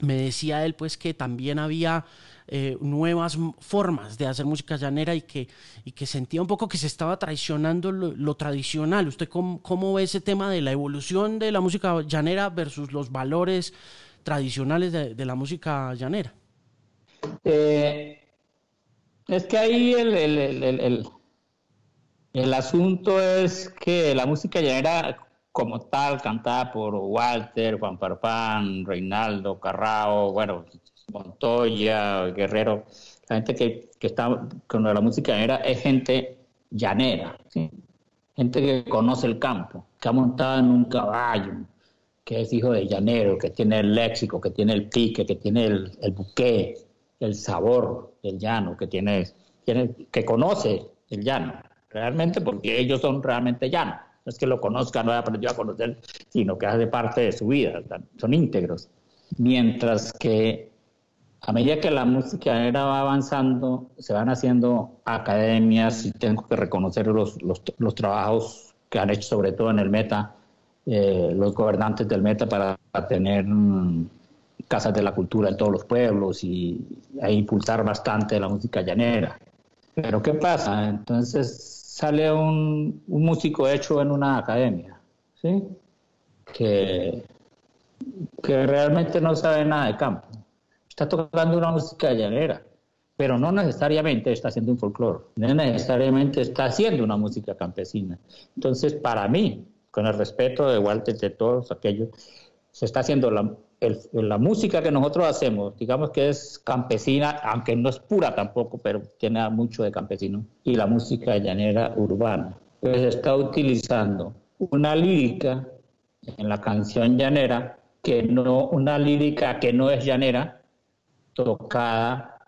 me decía él pues que también había eh, nuevas formas de hacer música llanera y que, y que sentía un poco que se estaba traicionando lo, tradicional. ¿Usted cómo, cómo, ve ese tema de la evolución de la música llanera versus los valores tradicionales de, la música llanera? Eh, es que ahí el, el, el, asunto es que la música llanera como tal, cantada por Walter, Juan Parpán, Reinaldo, Carrao, bueno, Montoya, Guerrero, la gente que, que está con la música llanera es gente llanera, gente que conoce el campo, que ha montado en un caballo, que es hijo de llanero, que tiene el léxico, que tiene el pique, que tiene el, el buque, el sabor del llano, que tiene, tiene, que conoce el llano, realmente porque ellos son realmente llanos. No es que lo conozcan, no haya aprendido a conocer, sino que hace parte de su vida, son íntegros. Mientras que a medida que la música llanera va avanzando, se van haciendo academias y tengo que reconocer los, los, los trabajos que han hecho sobre todo en el Meta, eh, los gobernantes del Meta para, tener mm, casas de la cultura en todos los pueblos y a impulsar bastante la música llanera. Pero ¿qué pasa? Entonces sale un, un músico hecho en una academia, ¿sí? Que, que realmente no sabe nada de campo. Está tocando una música llanera, pero no necesariamente está haciendo un folclore, no necesariamente está haciendo una música campesina. Entonces, para mí, con el respeto de Walter de todos aquellos, se está haciendo la, la música que nosotros hacemos, digamos que es campesina, aunque no es pura tampoco, pero tiene mucho de campesino, y la música llanera urbana. Pues está utilizando una lírica en la canción llanera, que no, una lírica que no es llanera, tocada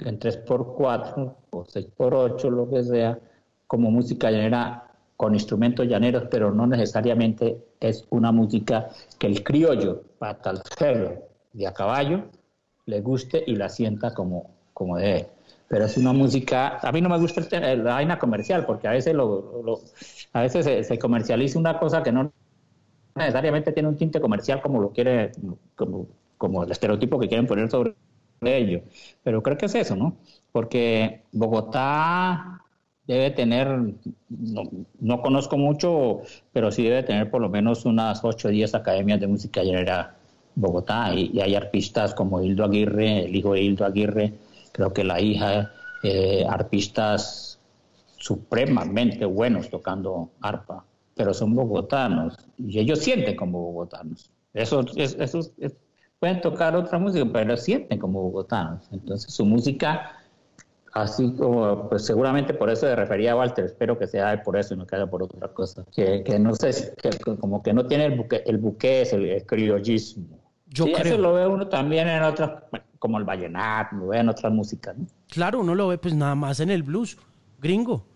en 3x4 o 6x8, lo que sea, como música llanera con instrumentos llaneros, pero no necesariamente es una música que el criollo, patalfero de a caballo, le guste y la sienta como, como debe. Pero es una música, a mí no me gusta la vaina comercial, porque a veces, lo, a veces se, comercializa una cosa que no necesariamente tiene un tinte comercial como lo quiere, como, como el estereotipo que quieren poner sobre ello. Pero creo que es eso, ¿no? Porque Bogotá debe tener, no, conozco mucho, pero sí debe tener por lo menos unas 8 o 10 academias de música llanera Bogotá y, hay arpistas como Hildo Aguirre, el hijo de Hildo Aguirre, creo que la hija, eh, arpistas supremamente buenos tocando arpa, pero son bogotanos y ellos sienten como bogotanos. Eso, eso, pueden tocar otra música, pero sienten como bogotanos. Entonces su música así como, pues seguramente por eso se refería a Walter, espero que sea por eso y no que por otra cosa, que, que no sé, que, como que no tiene el buque, el buque es el, criollismo. Yo creo. Eso lo ve uno también en otras, como el vallenato, lo ve en otras músicas. ¿no? Claro, uno lo ve pues nada más en el blues gringo.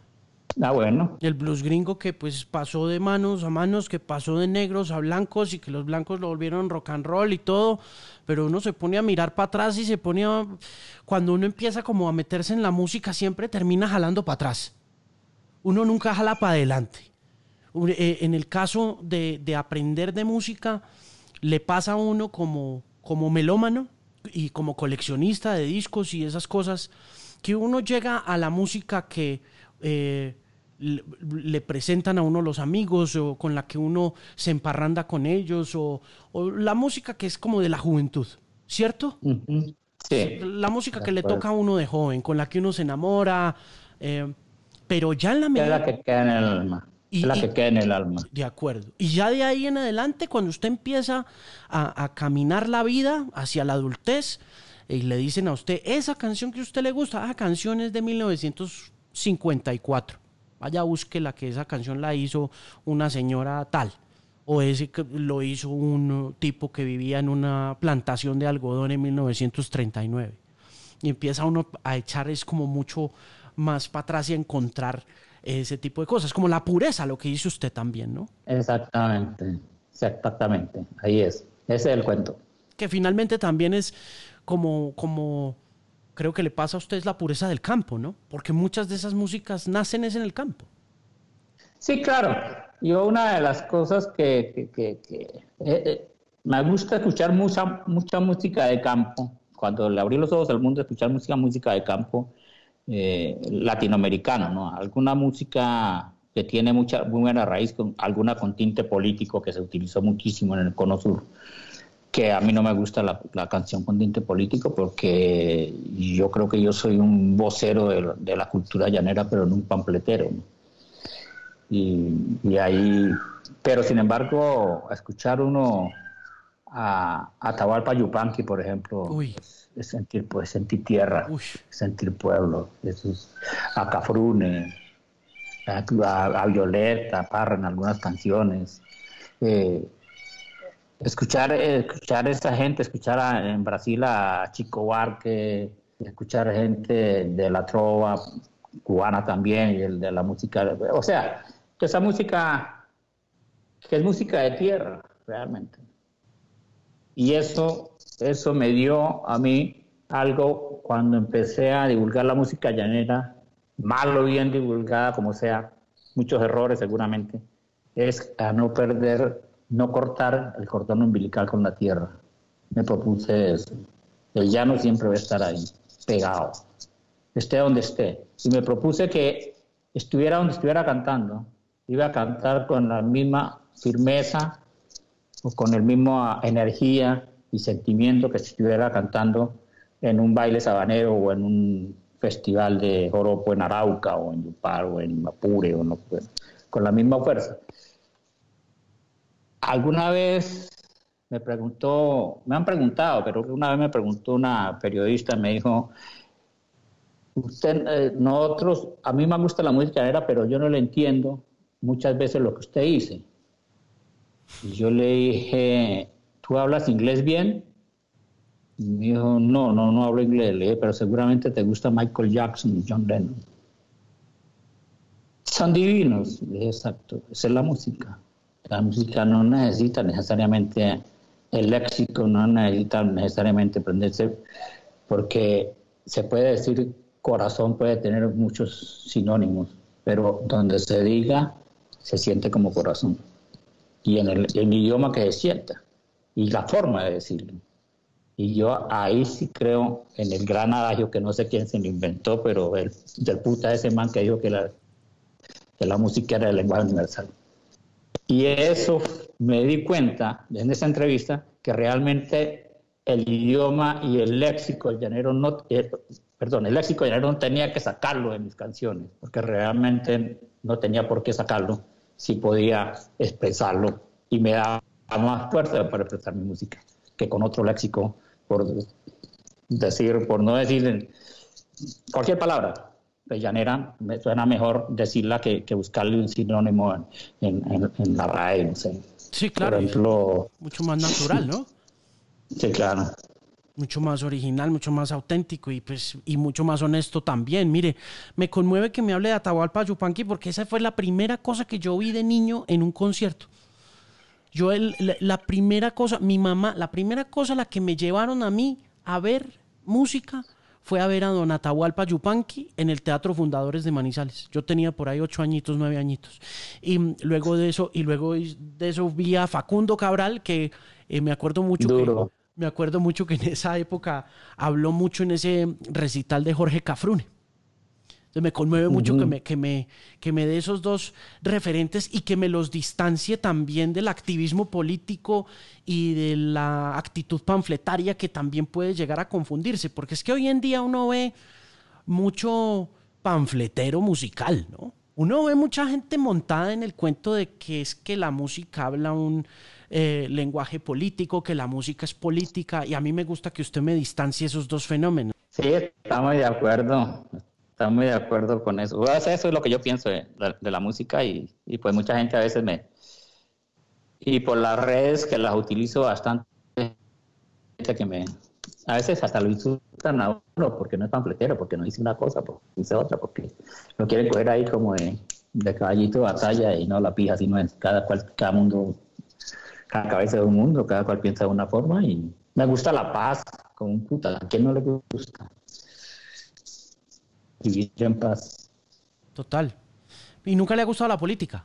Ah, bueno. El blues gringo que pues pasó de manos a manos, que pasó de negros a blancos y que los blancos lo volvieron rock and roll y todo, pero uno se pone a mirar para atrás y se pone a... Cuando uno empieza como a meterse en la música siempre termina jalando para atrás. Uno nunca jala para adelante. Eh, en el caso de, de, aprender de música, le pasa a uno como, como melómano y como coleccionista de discos y esas cosas, que uno llega a la música que eh, le, presentan a uno los amigos o con la que uno se emparranda con ellos o, la música que es como de la juventud, ¿cierto? Sí. La música que le toca a uno de joven, con la que uno se enamora, eh, pero ya en la medida... Es la que queda en el alma. es la que queda en el alma. De acuerdo. Y ya de ahí en adelante, cuando usted empieza a, a caminar la vida hacia la adultez, y le dicen a usted, esa canción que a usted le gusta, ah, canciones de 1900 54. Vaya, busque la que esa canción la hizo una señora tal. O ese que lo hizo un tipo que vivía en una plantación de algodón en 1939. Y empieza uno a echar es como mucho más para atrás y a encontrar ese tipo de cosas, como la pureza, lo que dice usted también, ¿no? Exactamente, exactamente, ahí es, ese es el cuento. Que finalmente también es como, como creo que le pasa a usted la pureza del campo, ¿no? Porque muchas de esas músicas nacen es en el campo. Sí, claro. Yo una de las cosas que, que, eh, eh, me gusta escuchar mucha, mucha música de campo, cuando le abrí los ojos al mundo, escuchar música, música de campo eh, latinoamericana, ¿no? Alguna música que tiene mucha muy buena raíz, con, alguna con tinte político que se utilizó muchísimo en el Cono Sur que a mí no me gusta la, canción con tinte político porque yo creo que yo soy un vocero de, la cultura llanera, pero no un pampletero. Y, ahí, pero sin embargo, escuchar uno a, a Tahualpa Yupanqui, por ejemplo, Es, sentir, pues, sentir tierra, sentir pueblo, a Cafrune, a, Violeta, Parra en algunas canciones. Eh, escuchar, escuchar a esa gente, escuchar en Brasil a Chico Huarque, escuchar gente de la trova cubana también y el de la música, o sea, que esa música, que es música de tierra, realmente. Y eso eso me dio a mí algo cuando empecé a divulgar la música llanera, mal o bien divulgada, como sea, muchos errores seguramente, es a no perder, no cortar el cordón umbilical con la tierra. Me propuse eso. El llano siempre va a estar ahí, pegado, esté donde esté. Y me propuse que estuviera donde estuviera cantando, iba a cantar con la misma firmeza o con el mismo energía y sentimiento que estuviera cantando en un baile sabanero o en un festival de joropo en Arauca o en Yupar o en Mapure o no, pues, con la misma fuerza. Alguna vez me preguntó, me han preguntado, pero una vez me preguntó una periodista, me dijo, usted, eh, nosotros, a mí me gusta la música era, pero yo no le entiendo muchas veces lo que usted dice. Y yo le dije, ¿tú hablas inglés bien? Y me dijo, no, no, no hablo inglés, le dije, pero seguramente te gusta Michael Jackson y John Lennon. Son divinos, le dije, exacto, esa es la música. La música no necesita necesariamente el léxico, no necesita necesariamente aprenderse, porque se puede decir corazón puede tener muchos sinónimos, pero donde se diga, se siente como corazón. Y en el, idioma que se sienta, y la forma de decirlo. Y yo ahí sí creo en el gran adagio que no sé quién se lo inventó, pero el del puta ese man que dijo que la, que la música era el lenguaje universal. Y eso me di cuenta en esa entrevista que realmente el idioma y el léxico el llanero no, eh, perdón, el léxico llanero no tenía que sacarlo de mis canciones, porque realmente no tenía por qué sacarlo si podía expresarlo. Y me daba más fuerza para expresar mi música que con otro léxico, por decir, por no decir cualquier palabra. de llanera, me suena mejor decirla que, buscarle un sinónimo en, la RAE, no sé. Sí, claro. ejemplo, mucho más natural, ¿no? Sí, claro mucho más original, mucho más auténtico y pues y mucho más honesto también. Mire, me conmueve que me hable de Atahualpa Yupanqui porque esa fue la primera cosa que yo vi de niño en un concierto. Yo el, la, primera cosa, mi mamá, la primera cosa la que me llevaron a mí a ver música fue a ver a don Atahualpa Yupanqui en el Teatro Fundadores de Manizales. Yo tenía por ahí ocho añitos, nueve añitos. Y luego de eso, y luego de eso vi a Facundo Cabral, que eh, me acuerdo mucho que me acuerdo mucho que en esa época habló mucho en ese recital de Jorge Cafrune. Entonces me conmueve mucho que, me, que, me, que me dé esos dos referentes y que me los distancie también del activismo político y de la actitud panfletaria que también puede llegar a confundirse, porque es que hoy en día uno ve mucho panfletero musical, ¿no? Uno ve mucha gente montada en el cuento de que es que la música habla un eh, lenguaje político, que la música es política, y a mí me gusta que usted me distancie esos dos fenómenos. Sí, estamos de acuerdo, estamos muy de acuerdo con eso. eso es lo que yo pienso de, la música y, y, pues mucha gente a veces me... Y por las redes que las utilizo bastante, que me... A veces hasta lo insultan a uno porque no es pamfletero, porque no dice una cosa, porque dice otra, porque lo quieren coger ahí como de, de caballito de batalla y no la pija, sino es cada cual, cada mundo cada cabeza de un mundo, cada cual piensa de una forma y me gusta la paz, como un puta, ¿a quién no le gusta? Vivir en paz. Total. ¿Y nunca le ha gustado la política?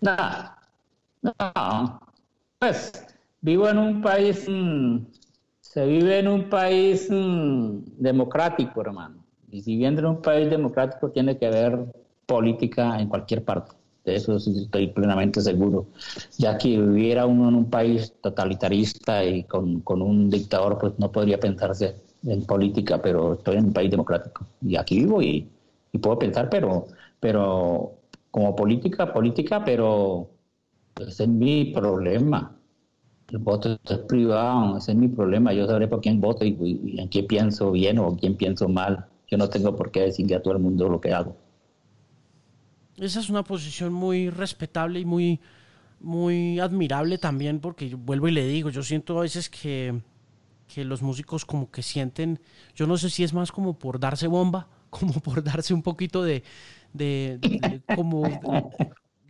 No, no. Pues vivo en un país, mm, se vive en un país mm, democrático, hermano. Y si viviendo en un país democrático tiene que haber política en cualquier parte. De eso estoy plenamente seguro. Ya que viviera uno en un país totalitarista y con, con, un dictador, pues no podría pensarse en política, pero estoy en un país democrático. Y aquí vivo y, puedo pensar, pero, pero como política, política, pero ese es mi problema. El voto es privado, ese es mi problema. Yo sabré por quién voto y, en quién pienso bien o quién pienso mal. Yo no tengo por qué decirle a todo el mundo lo que hago. Esa es una posición muy respetable y muy, muy admirable también, porque yo vuelvo y le digo, yo siento a veces que, que los músicos como que sienten, yo no sé si es más como por darse bomba, como por darse un poquito de, de, como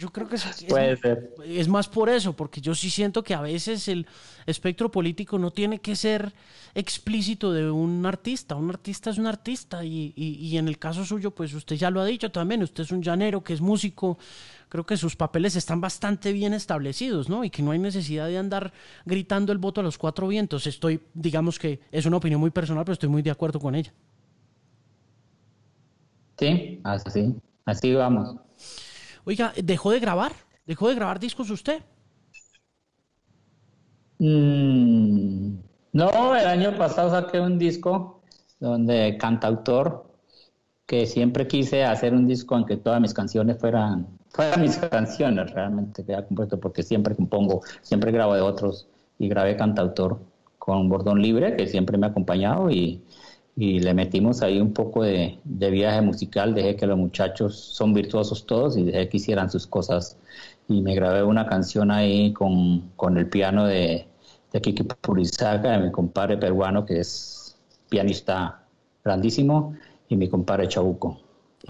Yo creo que es, Puede ser. es más por eso, porque yo sí siento que a veces el espectro político no tiene que ser explícito de un artista. Un artista es un artista y, y, en el caso suyo, pues usted ya lo ha dicho también, usted es un llanero que es músico. Creo que sus papeles están bastante bien establecidos, ¿no? Y que no hay necesidad de andar gritando el voto a los cuatro vientos. Estoy, digamos que es una opinión muy personal, pero estoy muy de acuerdo con ella. Sí, así, así vamos. Oiga, ¿dejó de grabar? ¿Dejó de grabar discos usted? Mm, no, el año pasado saqué un disco donde cantautor, que siempre quise hacer un disco en que todas mis canciones fueran, fueran mis canciones realmente que compuesto, porque siempre compongo, siempre grabo de otros y grabé cantautor con Bordón Libre, que siempre me ha acompañado y, y le metimos ahí un poco de, viaje musical, dejé que los muchachos son virtuosos todos y dejé que hicieran sus cosas y me grabé una canción ahí con, con el piano de, de Kiki Purizaga, de mi compadre peruano que es pianista grandísimo y mi compadre Chabuco.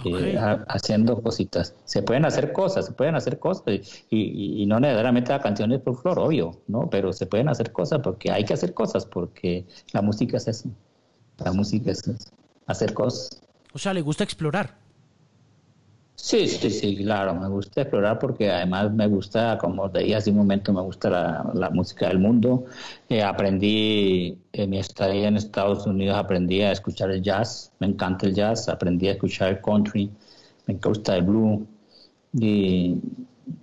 Eh, haciendo cositas. Se pueden hacer cosas, se pueden hacer cosas y, y, no necesariamente la canción es folclore, obvio, ¿no? Pero se pueden hacer cosas porque hay que hacer cosas porque la música es eso. La música es hacer cosas. O sea, ¿le gusta explorar? Sí, sí, sí, claro, me gusta explorar porque además me gusta, como te dije hace un momento, me gusta la, música del mundo. Eh, aprendí en mi estadía en Estados Unidos, aprendí a escuchar el jazz, me encanta el jazz, aprendí a escuchar el country, me gusta el blues y,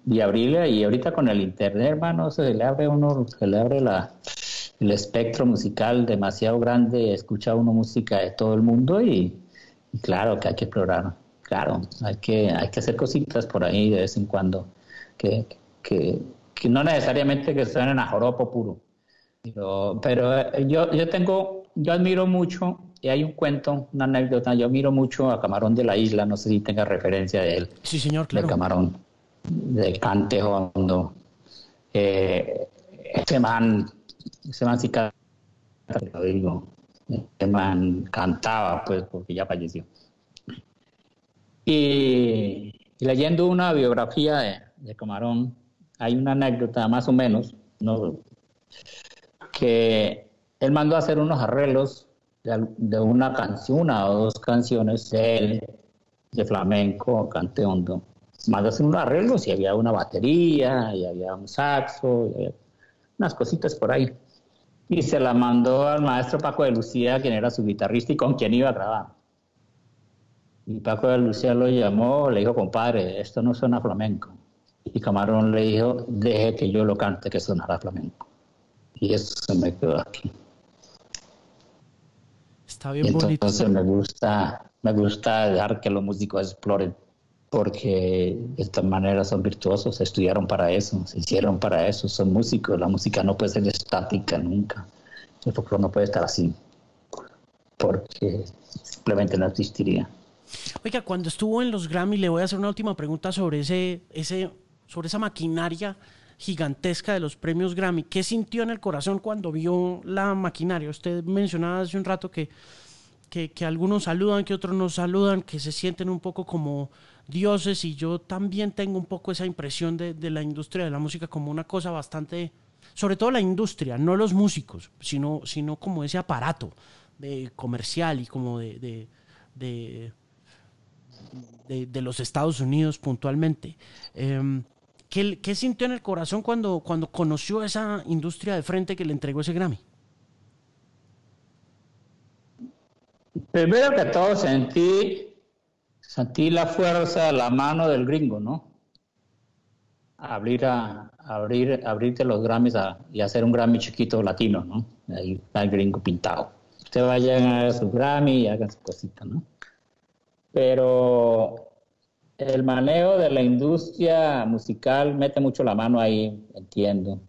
y abrirle, y ahorita con el internet, hermano, se le abre uno, se le abre la, el espectro musical demasiado grande, escucha uno música de todo el mundo y, claro que hay que explorar, claro, hay que, hay que hacer cositas por ahí de vez en cuando, que, que, que no necesariamente que suenen a joropo puro. Pero, pero eh, yo, yo tengo, yo admiro mucho, y hay un cuento, una anécdota, yo admiro mucho a Camarón de la Isla, no sé si tenga referencia de él. Sí, señor, claro. De Camarón, de Cante Hondo. Eh, ese man ese man sí man cantaba, pues, porque ya falleció. Y, leyendo una biografía de, Camarón, hay una anécdota más o menos, ¿no? que él mandó a hacer unos arreglos de, una canción, una o dos canciones de él, de flamenco, cante hondo. Mandó a hacer unos arreglos y había una batería, y había un saxo, y unas cositas por ahí y se la mandó al maestro Paco de Lucía, quien era su guitarrista y con quien iba a grabar. Y Paco de Lucía lo llamó, le dijo, compadre, esto no suena flamenco. Y Camarón le dijo, deje que yo lo cante, que sonará flamenco. Y eso se me quedó aquí. Está bien bonito. Entonces me gusta, me gusta dejar que los músicos exploren porque de esta manera son virtuosos, estudiaron para eso, se hicieron para eso, son músicos, la música no puede ser estática nunca, el folclore no puede estar así, porque simplemente no existiría. Oiga, cuando estuvo en los Grammy, le voy a hacer una última pregunta sobre, ese, ese, sobre esa maquinaria gigantesca de los premios Grammy. ¿Qué sintió en el corazón cuando vio la maquinaria? Usted mencionaba hace un rato que, que, que algunos saludan, que otros no saludan, que se sienten un poco como dioses y yo también tengo un poco esa impresión de, la industria de la música como una cosa bastante, sobre todo la industria, no los músicos, sino, sino como ese aparato de comercial y como de, de, de, los Estados Unidos puntualmente. Em, ¿qué, ¿qué, sintió en el corazón cuando, cuando conoció esa industria de frente que le entregó ese Grammy? Primero que todo sentí sentí la fuerza, la mano del gringo, ¿no? Abrir, a, abrir, abrirte los Grammys y hacer un Grammy chiquito latino, ¿no? Ahí está el gringo pintado. Usted vaya a su Grammy y hagan su cosita, ¿no? Pero el manejo de la industria musical mete mucho la mano ahí, entiendo.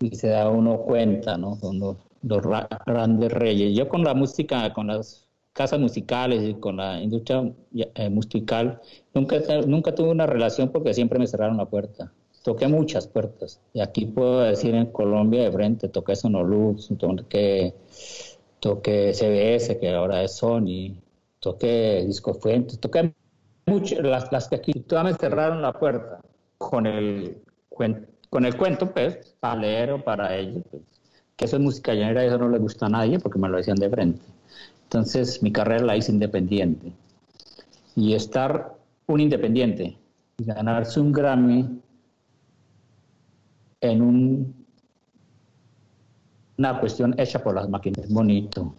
Y se da uno cuenta, ¿no? Con los, los grandes reyes. Yo con la música, con las casas musicales y con la industria eh, musical, nunca, nunca tuve una relación porque siempre me cerraron la puerta. Toqué muchas puertas. Y aquí puedo decir en Colombia de frente, toqué Sonolux, toqué, CBS, que ahora es Sony, toqué Disco Fuentes, toqué muchas, las, las que aquí todas me cerraron la puerta. con el, con el cuento, pues, para leer o para ellos, pues, que eso es música llanera, eso no le gusta a nadie porque me lo decían de frente. Entonces mi carrera la hice independiente. Y estar un independiente y ganarse un Grammy en un, una cuestión hecha por las máquinas es bonito.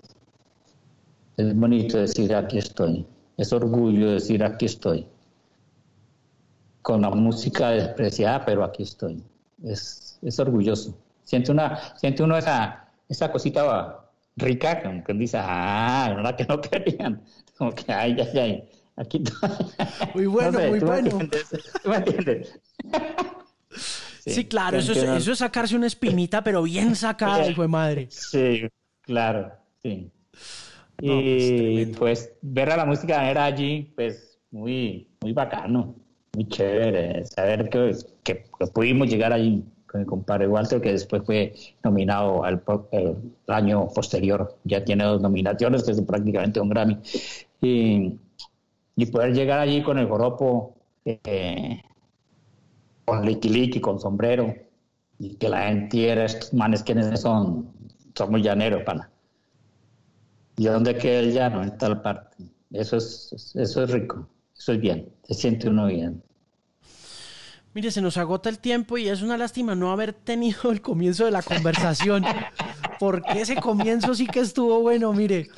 Es bonito decir aquí estoy. Es orgullo decir aquí estoy. Con la música despreciada, pero aquí estoy. Es, es orgulloso. Siente, una, siente uno esa, esa cosita rica, como que dice, ah, la que no querían. Como que, ay, ay, ay. Aquí Muy bueno, muy bueno. ¿Tú me entiendes? Sí, claro, eso es, eso es, sacarse una espinita, pero bien sacada, hijo de madre. Sí, claro, sí. y pues, pues, ver a la música era allí, pues muy, muy bacano, muy chévere, saber que, que pudimos llegar allí con mi compadre Walter, que después fue nominado al el año posterior. Ya tiene dos nominaciones, que es prácticamente un Grammy. Y, y poder llegar allí con el joropo, eh, con liqui con sombrero, y que la gente era estos manes quienes son, son muy llaneros, pana. ¿Y dónde queda el llano? En tal parte. Eso es, eso es rico, eso es bien, se siente uno bien. Mire, se nos agota el tiempo y es una lástima no haber tenido el comienzo de la conversación, porque ese comienzo sí que estuvo bueno, mire.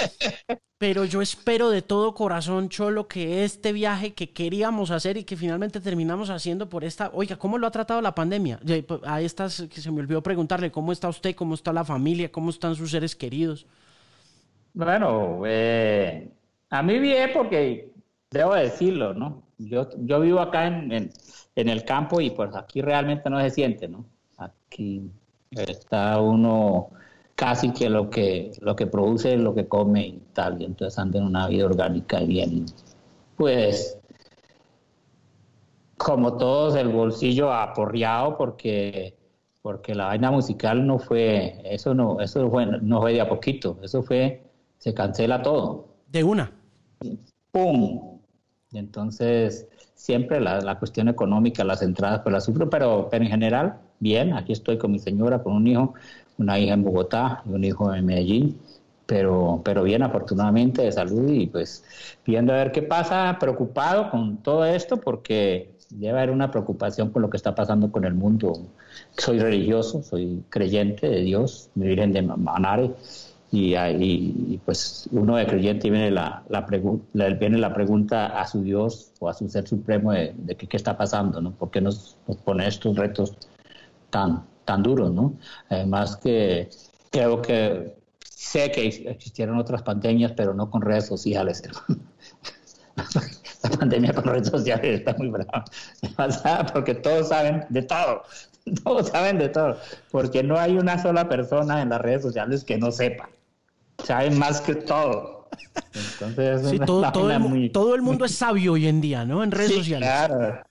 Pero yo espero de todo corazón, Cholo, que este viaje que queríamos hacer y que finalmente terminamos haciendo por esta... Oiga, ¿cómo lo ha tratado la pandemia? Pues, a estas que se me olvidó preguntarle, ¿cómo está usted? ¿Cómo está la familia? ¿Cómo están sus seres queridos? Bueno, eh, a mí bien porque debo decirlo, ¿no? Yo, yo vivo acá en en el campo y pues aquí realmente no se siente, ¿no? Aquí está uno casi que lo que lo que produce lo que come y tal, y entonces anda en una vida orgánica y bien. Pues como todos el bolsillo aporreado porque porque la vaina musical no fue eso no eso fue, no fue de a poquito, eso fue se cancela todo. De una. Pum. Entonces siempre la, la, cuestión económica, las entradas, pues la sufro, pero, pero en general, bien, aquí estoy con mi señora, con un hijo, una hija en Bogotá y un hijo en Medellín, pero, pero bien, afortunadamente, de salud y pues viendo a ver qué pasa, preocupado con todo esto, porque debe haber una preocupación con lo que está pasando con el mundo. Soy religioso, soy creyente de Dios, mi Virgen de Manare, y, y, pues uno de creyente viene la, la, viene la pregunta a su Dios o a su ser supremo de, qué, está pasando, ¿no? ¿Por qué nos, pone estos retos tan, tan duros, ¿no? Además que creo que sé que existieron otras pandemias, pero no con redes sociales. la pandemia con redes sociales está muy brava. Porque todos saben de todo. Todos saben de todo. Porque no hay una sola persona en las redes sociales que no sepa saben más que todo. Entonces, sí, todo, el, mundo es sabio hoy en día, ¿no? En redes sociales. Claro.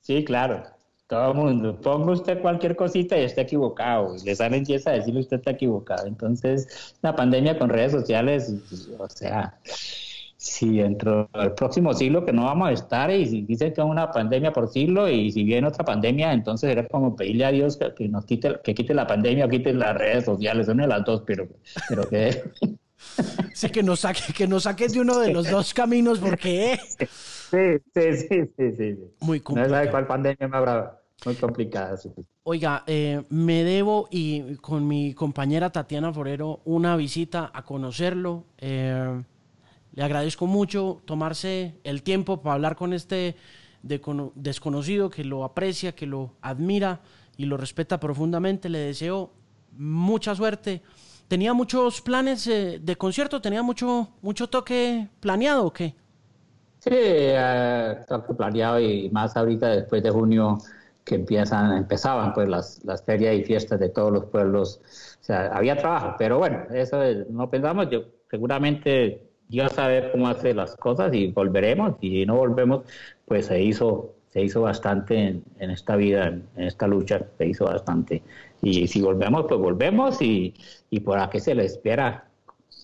Sí, claro. Todo el mundo. Ponga usted cualquier cosita y está equivocado. Le salen 10 a decirle usted está equivocado. Entonces, la pandemia con redes sociales, o sea, si dentro del próximo siglo que no vamos a estar y si dicen que es una pandemia por siglo y si viene otra pandemia, entonces era como pedirle a Dios que, nos quite, que quite la pandemia o quite las redes sociales, una de las dos, pero, pero que... Sí, que nos saque, que nos saque de uno de los dos caminos, porque... Sí, sí, sí, sí, sí. Muy complicado. No sabe cuál pandemia me habrá... Muy complicada. Oiga, eh, me debo y con mi compañera Tatiana Forero una visita a conocerlo. Eh, le agradezco mucho tomarse el tiempo para hablar con este desconocido que lo aprecia, que lo admira y lo respeta profundamente. Le deseo mucha suerte. ¿Tenía muchos planes eh, de concierto? ¿Tenía mucho, mucho toque planeado o qué? Sí, eh, toque planeado y más ahorita después de junio que empiezan, empezaban pues las, las ferias y fiestas de todos los pueblos. O sea, había trabajo, pero bueno, eso no pensamos. Yo seguramente Dios sabe cómo hace las cosas y volveremos. Y si no volvemos, pues se hizo, se hizo bastante en, esta vida, en, esta lucha, se hizo bastante. Y si volvemos, pues volvemos y, y por aquí se le espera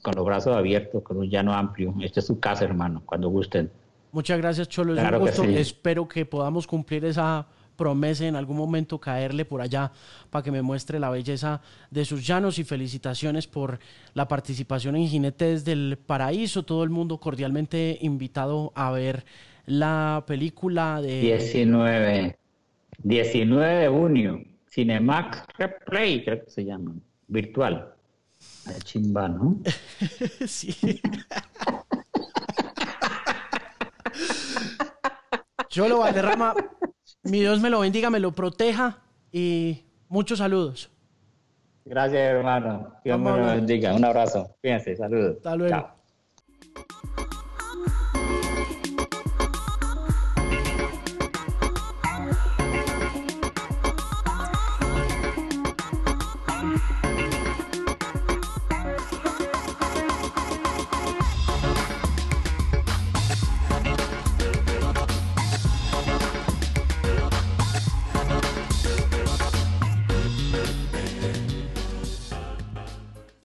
con los brazos abiertos, con un llano amplio. Esta es su casa, hermano, cuando gusten. Muchas gracias, Cholo. Es un gusto. Espero que podamos cumplir esa promesa en algún momento caerle por allá para que me muestre la belleza de sus llanos y felicitaciones por la participación en Jinetes del Paraíso. Todo el mundo cordialmente invitado a ver la película de... 19, 19 de junio, Cinemax Replay, creo que se llama, virtual. chimba, ¿no? sí. Yo lo Valderrama, mi Dios me lo bendiga, me lo proteja y muchos saludos. Gracias, hermano. Dios me lo bendiga. Un abrazo. Fíjense, saludos. Hasta luego.